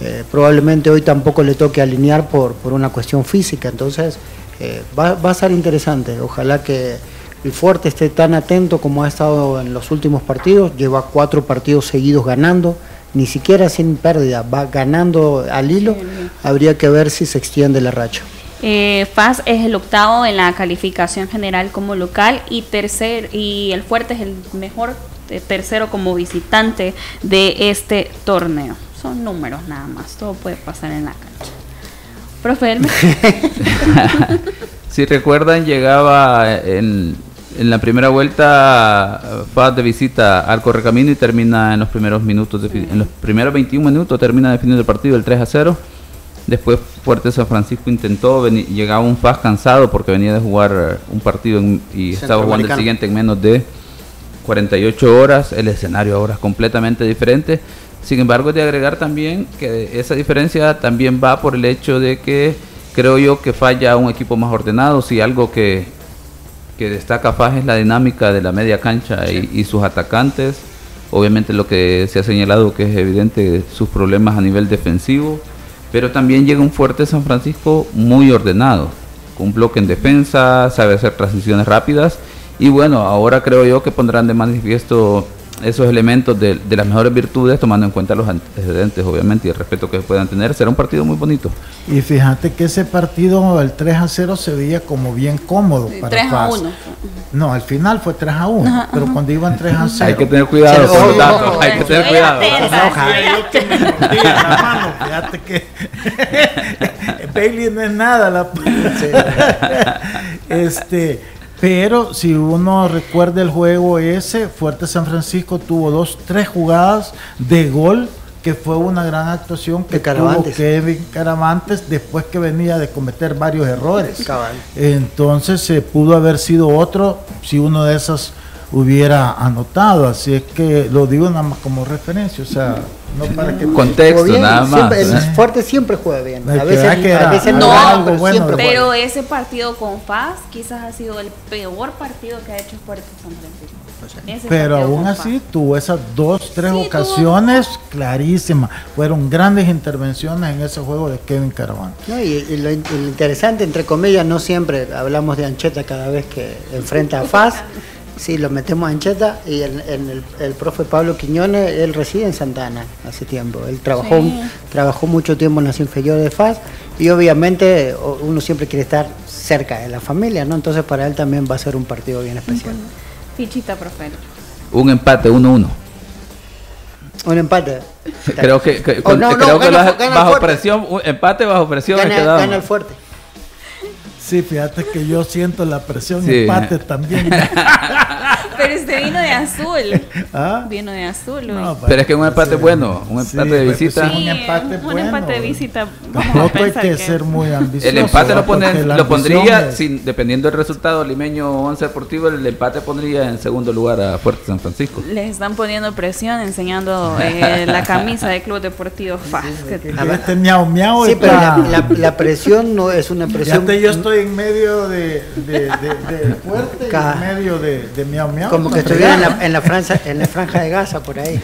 eh, probablemente hoy tampoco le toque alinear por, por una cuestión física, entonces eh, va, va, a ser interesante. Ojalá que el Fuerte esté tan atento como ha estado en los últimos partidos, lleva cuatro partidos seguidos ganando, ni siquiera sin pérdida, va ganando al hilo, habría que ver si se extiende la racha. Eh, FAS es el octavo en la calificación general como local y tercer y el Fuerte es el mejor tercero como visitante de este torneo son números nada más, todo puede pasar en la cancha. Profe *laughs* si recuerdan, llegaba en, en la primera vuelta Faz de visita al Correcamino y termina en los primeros minutos, en los primeros 21 minutos termina definiendo el partido el 3 a 0. Después Fuerte San Francisco intentó, llegaba un Faz cansado porque venía de jugar un partido y estaba jugando el siguiente en menos de 48 horas. El escenario ahora es completamente diferente. Sin embargo, de agregar también que esa diferencia también va por el hecho de que creo yo que falla un equipo más ordenado. Si algo que, destaca Faj es la dinámica de la media cancha y, sus atacantes. Obviamente lo que se ha señalado que es evidente sus problemas a nivel defensivo. Pero también llega un fuerte San Francisco muy ordenado, con un bloque en defensa, sabe hacer transiciones rápidas. Y bueno, ahora creo yo que pondrán de manifiesto esos elementos de, las mejores virtudes, tomando en cuenta los antecedentes, obviamente, y el respeto que puedan tener, será un partido muy bonito. Y fíjate que ese partido, el 3 a 0, se veía como bien cómodo para 3 a 1. No, al final fue 3 a 1, pero cuando iban 3 a 0. Hay que tener cuidado con los datos, hay que tener cuidado. fíjate que *laughs* Bailey no es nada. La... *laughs* este pero si uno recuerda el juego ese, Fuerte San Francisco tuvo dos, tres jugadas de gol, que fue una gran actuación que tuvo Kevin Caravantes después que venía de cometer varios errores. Entonces se pudo haber sido otro si uno de esas hubiera anotado. Así es que lo digo nada más como referencia. O sea, no para que contexto nada más. el fuerte siempre juega bien. A veces, no, pero, pero ese partido con FAS quizás ha sido el peor partido que ha hecho Fuerte San Francisco. pero aún así tuvo esas dos, tres ocasiones clarísimas. Fueron grandes intervenciones en ese juego de Kevin Caraván. y, lo, interesante, entre comillas, no siempre hablamos de Ancheta cada vez que enfrenta a FAS. Sí, lo metemos en Cheta y el, el, profe Pablo Quiñones, él reside en Santana hace tiempo. Él trabajó, trabajó mucho tiempo en las inferiores de FAS y obviamente uno siempre quiere estar cerca de la familia, ¿no? Entonces para él también va a ser un partido bien especial. Fichita, profe. Un empate 1-1. Un empate. *laughs* creo que, creo que bajo, presión, un empate bajo presión. gana el fuerte. Sí, fíjate que yo siento la presión empate también. *laughs* Pero este vino de azul. ¿Ah? Vino de azul. pero es que un empate bueno, un empate de visita. Sí, un empate un empate de visita. Tampoco hay que, ser muy *laughs* ambicioso. El empate lo, lo pondría, sin, dependiendo del resultado limeño 11 Deportivo, el empate pondría en segundo lugar a Fuerte San Francisco. Les están poniendo presión enseñando eh, la camisa de Club Deportivo FAS. Este miau miau. Sí, pero la, presión no es una presión. yo estoy en medio de, de, de, fuerte en medio de, de miau miau. Como que estuviera en la, en la, franja, en la franja de Gaza por ahí.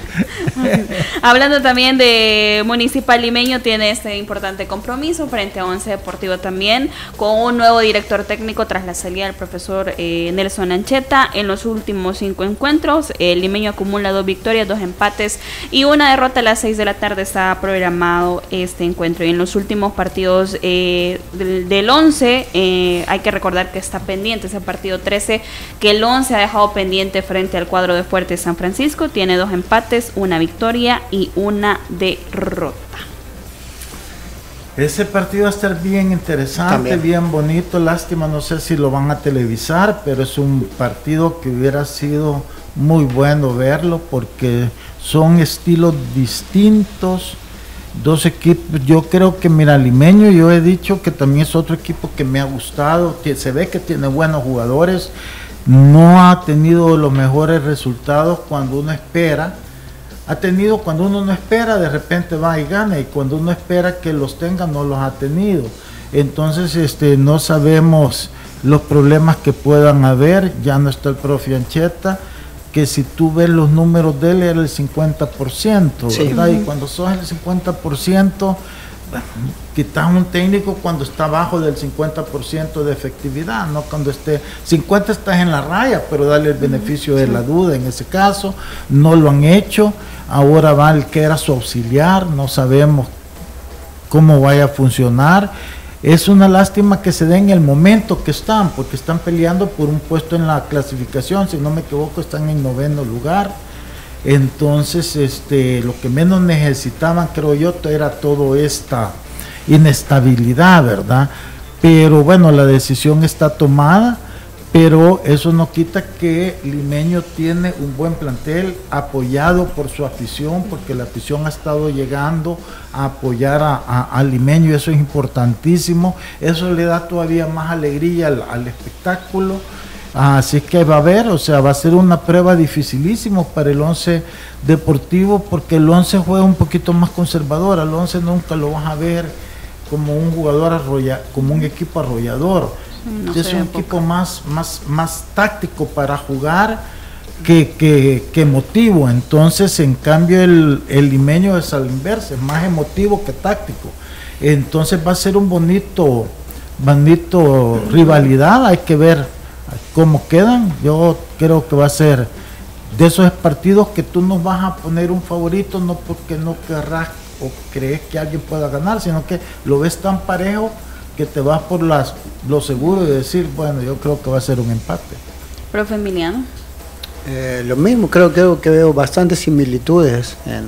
*laughs* Hablando también de Municipal Limeño, tiene este importante compromiso frente a Once Deportivo también, con un nuevo director técnico tras la salida del profesor eh, Nelson Ancheta. En los últimos cinco encuentros, el Limeño acumula dos victorias, dos empates y una derrota a las seis de la tarde. Está programado este encuentro. Y en los últimos partidos eh, del, del 11, eh, hay que recordar que está pendiente ese partido 13, que el 11 ha dejado pendiente frente al cuadro de Fuerte San Francisco. Tiene dos empates, una victoria y una derrota. Ese partido va a estar bien interesante, bien bonito. Lástima, no sé si lo van a televisar, pero es un partido que hubiera sido muy bueno verlo porque son estilos distintos dos equipos. Yo creo que mira, Limeño, yo he dicho que también es otro equipo que me ha gustado, se ve que tiene buenos jugadores, no ha tenido los mejores resultados cuando uno espera. Ha tenido cuando uno no espera, de repente va y gana, y cuando uno espera que los tenga, no los ha tenido. Entonces, este, no sabemos los problemas que puedan haber. Ya no está el profe Ancheta que si tú ves los números de él era el 50%, ¿verdad? Y cuando sos el 50%, quitas un técnico cuando está abajo del 50% de efectividad, no cuando esté 50 estás en la raya, pero dale el beneficio de la duda en ese caso, no lo han hecho, ahora va el que era su auxiliar, no sabemos cómo vaya a funcionar es una lástima que se dé en el momento que están, porque están peleando por un puesto en la clasificación, si no me equivoco están en noveno lugar. Entonces, este, lo que menos necesitaban, creo yo, era toda esta inestabilidad, ¿verdad? Pero bueno, la decisión está tomada pero eso no quita que Limeño tiene un buen plantel apoyado por su afición, porque la afición ha estado llegando a apoyar a, Limeño y eso es importantísimo, eso le da todavía más alegría al, espectáculo. Así que va a haber, o sea, va a ser una prueba dificilísima para el 11 deportivo porque el 11 juega un poquito más conservador, al 11 nunca lo vas a ver como un jugador arrolla, como un equipo arrollador es un equipo más, más, más táctico para jugar que, que, que, emotivo. Entonces, en cambio, el, el limeño es al inverso, es más emotivo que táctico. Entonces va a ser un bonito, bonito rivalidad. Hay que ver cómo quedan. Yo creo que va a ser de esos partidos que tú no vas a poner un favorito, no porque no querrás o crees que alguien pueda ganar, sino que lo ves tan parejo que te vas por las, lo seguro de decir, bueno, yo creo que va a ser un empate. Profe Emiliano. Eh, lo mismo, creo, creo que veo bastantes similitudes en,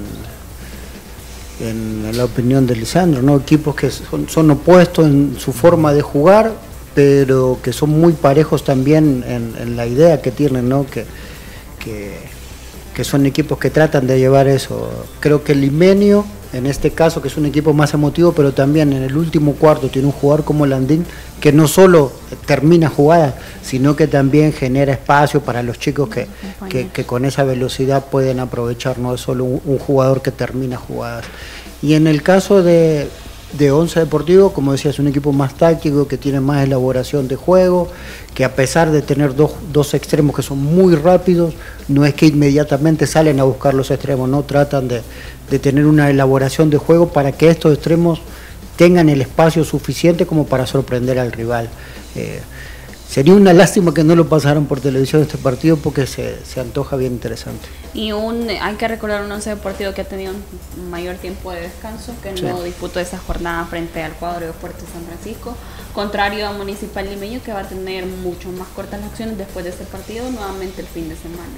en la opinión de Lisandro, ¿no? Equipos que son, son, opuestos en su forma de jugar, pero que son muy parejos también en, la idea que tienen, ¿no? Que, que, que, son equipos que tratan de llevar eso. Creo que el Limenio en este caso que es un equipo más emotivo, pero también en el último cuarto tiene un jugador como Landín que no solo termina jugada, sino que también genera espacio para los chicos que, que, con esa velocidad pueden aprovechar, no es solo un, jugador que termina jugadas. Y en el caso de, de Once Deportivo, como decía, es un equipo más táctico, que tiene más elaboración de juego, que a pesar de tener dos, dos, extremos que son muy rápidos, no es que inmediatamente salen a buscar los extremos, no tratan de, de tener una elaboración de juego para que estos extremos tengan el espacio suficiente como para sorprender al rival. Eh, sería una lástima que no lo pasaran por televisión este partido porque se, antoja bien interesante. Y un, hay que recordar un once deportivo que ha tenido un mayor tiempo de descanso, que no disputó esa jornada frente al cuadro de Fuerte San Francisco, contrario a Municipal Limeño que va a tener mucho más cortas las acciones después de este partido, nuevamente el fin de semana.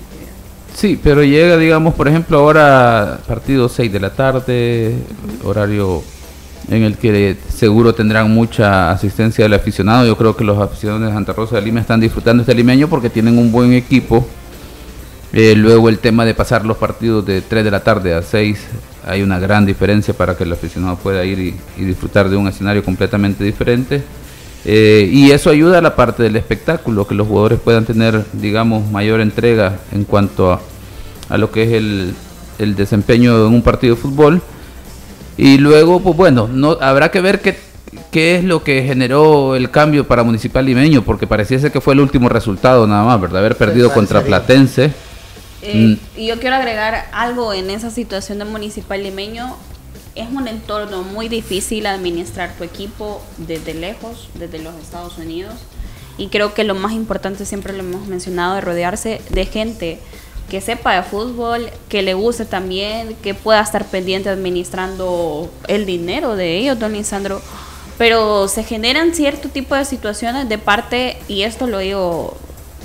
Sí, pero llega, digamos, por ejemplo, ahora partido 6 de la tarde, horario en el que seguro tendrán mucha asistencia del aficionado. Yo creo que los aficionados de Santa Rosa de Lima están disfrutando este limeño porque tienen un buen equipo. Eh, luego el tema de pasar los partidos de 3 de la tarde a 6, hay una gran diferencia para que el aficionado pueda ir y, disfrutar de un escenario completamente diferente. Eh, y eso ayuda a la parte del espectáculo, que los jugadores puedan tener, digamos, mayor entrega en cuanto a, a lo que es el, el desempeño en un partido de fútbol. Y luego, pues bueno, no habrá que ver qué, qué es lo que generó el cambio para Municipal Limeño, porque pareciese que fue el último resultado nada más, ¿verdad? Haber perdido contra Platense. Eh, mm. Y yo quiero agregar algo en esa situación de Municipal Limeño. Es un entorno muy difícil administrar tu equipo desde lejos, desde los Estados Unidos. Y creo que lo más importante, siempre lo hemos mencionado, rodearse de gente que sepa de fútbol, que le guste también, que pueda estar pendiente administrando el dinero de ellos, don Lisandro. Pero se generan cierto tipo de situaciones de parte, y esto lo digo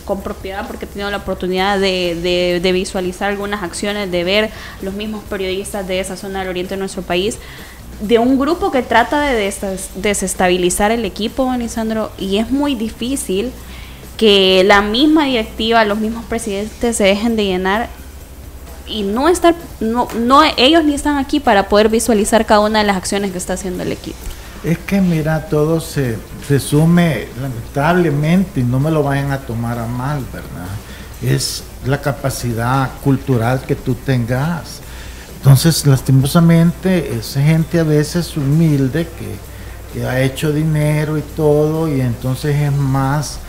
con propiedad porque he tenido la oportunidad de, de, visualizar algunas acciones, de ver los mismos periodistas de esa zona del oriente de nuestro país, de un grupo que trata de desestabilizar el equipo, don Lisandro, y es muy difícil que la misma directiva, los mismos presidentes se dejen de llenar y no estar, no, no, ellos ni están aquí para poder visualizar cada una de las acciones que está haciendo el equipo. Es que mira, todo se resume lamentablemente, y no me lo vayan a tomar a mal, ¿verdad? Es la capacidad cultural que tú tengas. Entonces, lastimosamente, es gente a veces humilde que, que ha hecho dinero y todo, y entonces es más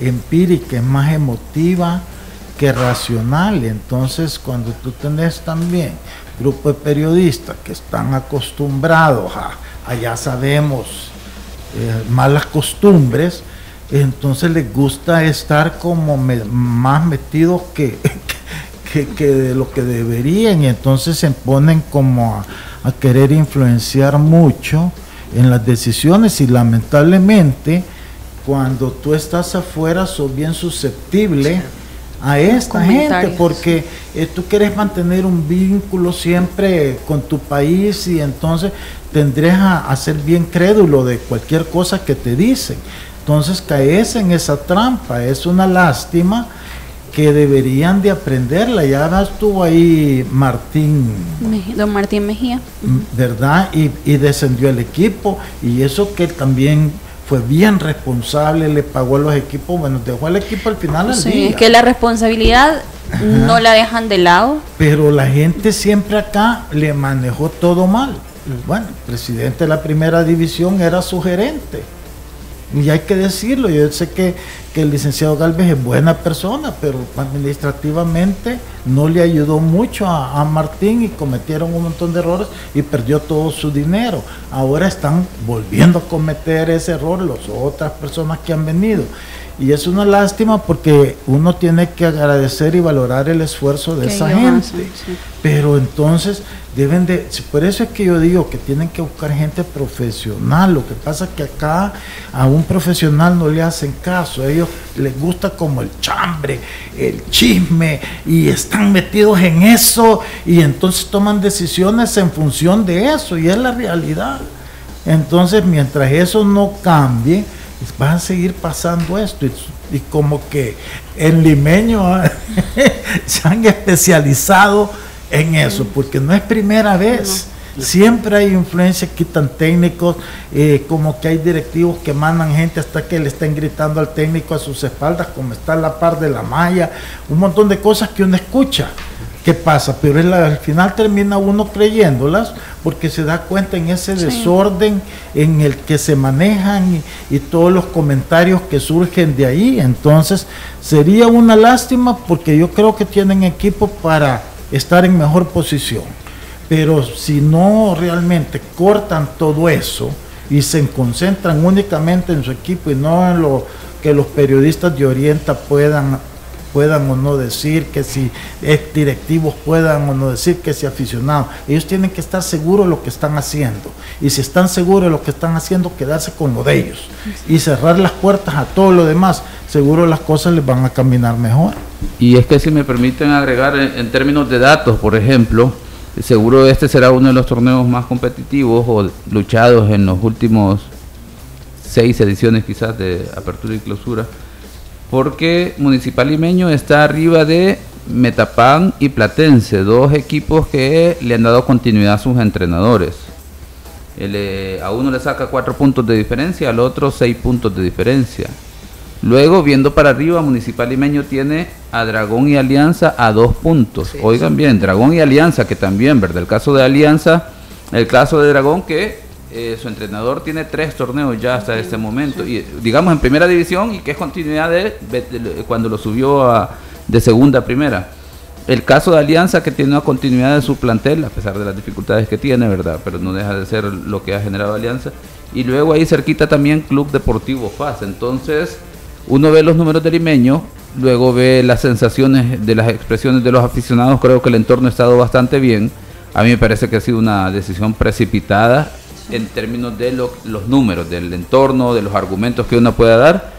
empírica, es más emotiva que racional. Entonces, cuando tú tenés también grupo de periodistas que están acostumbrados a, ya sabemos, eh, malas costumbres, entonces les gusta estar como más metidos *laughs* que, que, de lo que deberían y entonces se ponen como a querer influenciar mucho en las decisiones y lamentablemente cuando tú estás afuera sos bien susceptible a esta gente porque eh, tú quieres mantener un vínculo siempre con tu país y entonces tendrías a, ser bien crédulo de cualquier cosa que te dicen. Entonces caes en esa trampa, es una lástima que deberían de aprenderla. Ya estuvo ahí Martín. Don Martín Mejía. ¿Verdad? Y, y descendió el equipo y eso que también fue bien responsable, le pagó a los equipos, bueno, dejó al equipo al final al sí, es que la responsabilidad no la dejan de lado. Pero la gente siempre acá le manejó todo mal. Bueno, el presidente de la primera división era su gerente. Y hay que decirlo, yo sé que, el licenciado Galvez es buena persona, pero administrativamente no le ayudó mucho a, a, Martín y cometieron un montón de errores y perdió todo su dinero. Ahora están volviendo a cometer ese error las otras personas que han venido. Y es una lástima porque uno tiene que agradecer y valorar el esfuerzo de esa gente. Pero entonces deben de, por eso es que yo digo que tienen que buscar gente profesional. Lo que pasa es que acá a un profesional no le hacen caso. A ellos les gusta como el chambre, el chisme y están metidos en eso y entonces toman decisiones en función de eso y es la realidad. Entonces mientras eso no cambie, van a seguir pasando esto. Y, como que en limeño *laughs* se han especializado en eso, porque no es primera vez. Siempre hay influencia, quitan técnicos, eh, como que hay directivos que mandan gente hasta que le estén gritando al técnico a sus espaldas, como está la par de la malla, un montón de cosas que uno escucha. ¿Qué pasa? Pero al final termina uno creyéndolas porque se da cuenta en ese desorden en el que se manejan y, todos los comentarios que surgen de ahí. Entonces sería una lástima porque yo creo que tienen equipo para estar en mejor posición. Pero si no realmente cortan todo eso y se concentran únicamente en su equipo y no en lo que los periodistas de Orienta puedan puedan o no decir, que si directivos puedan o no decir, que si aficionados. Ellos tienen que estar seguros de lo que están haciendo. Y si están seguros de lo que están haciendo, quedarse con lo de ellos. Y cerrar las puertas a todo lo demás. Seguro las cosas les van a caminar mejor. Y es que si me permiten agregar en, términos de datos, por ejemplo, seguro este será uno de los torneos más competitivos o luchados en los últimos seis ediciones quizás de apertura y clausura porque Municipal Limeño está arriba de Metapan y Platense, dos equipos que le han dado continuidad a sus entrenadores. Eh, a uno le saca cuatro puntos de diferencia, al otro seis puntos de diferencia. Luego, viendo para arriba, Municipal Limeño tiene a Dragón y Alianza a dos puntos. Oigan bien, Dragón y Alianza, que también, ¿verdad? El caso de Alianza, el caso de Dragón, que eh, su entrenador tiene tres torneos ya hasta este momento, y digamos en primera división y que es continuidad de, cuando lo subió de segunda a primera. El caso de Alianza que tiene una continuidad de su plantel, a pesar de las dificultades que tiene, ¿verdad? Pero no deja de ser lo que ha generado Alianza. Y luego ahí cerquita también Club Deportivo FAS. Entonces, uno ve los números del limeño, luego ve las sensaciones de las expresiones de los aficionados, creo que el entorno ha estado bastante bien. A mí me parece que ha sido una decisión precipitada en términos de los números, del entorno, de los argumentos que uno pueda dar.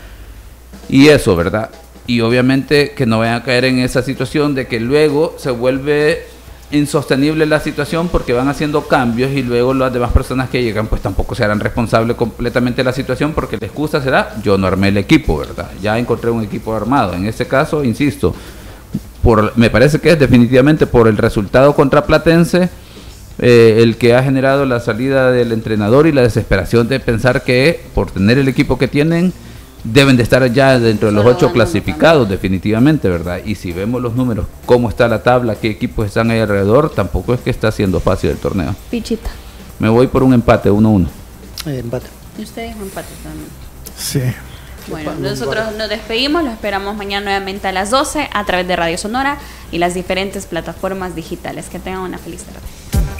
Y eso, ¿verdad? Y obviamente que no vayan a caer en esa situación de que luego se vuelve insostenible la situación porque van haciendo cambios y luego las demás personas que llegan pues tampoco se harán responsables completamente de la situación porque la excusa será yo no armé el equipo, ¿verdad? Ya encontré un equipo armado. En este caso, insisto, por, me parece que es definitivamente por el resultado contra Platense eh, el que ha generado la salida del entrenador y la desesperación de pensar que por tener el equipo que tienen deben de estar ya dentro de los ocho clasificados definitivamente, ¿verdad? Y si vemos los números, cómo está la tabla, qué equipos están ahí alrededor, tampoco es que está siendo fácil el torneo. Pichita. Me voy por un empate, 1-1. Eh, empate. ¿Y ustedes empate también? Sí. Bueno, nosotros nos despedimos, lo esperamos mañana nuevamente a las 12 a través de Radio Sonora y las diferentes plataformas digitales. Que tengan una feliz tarde.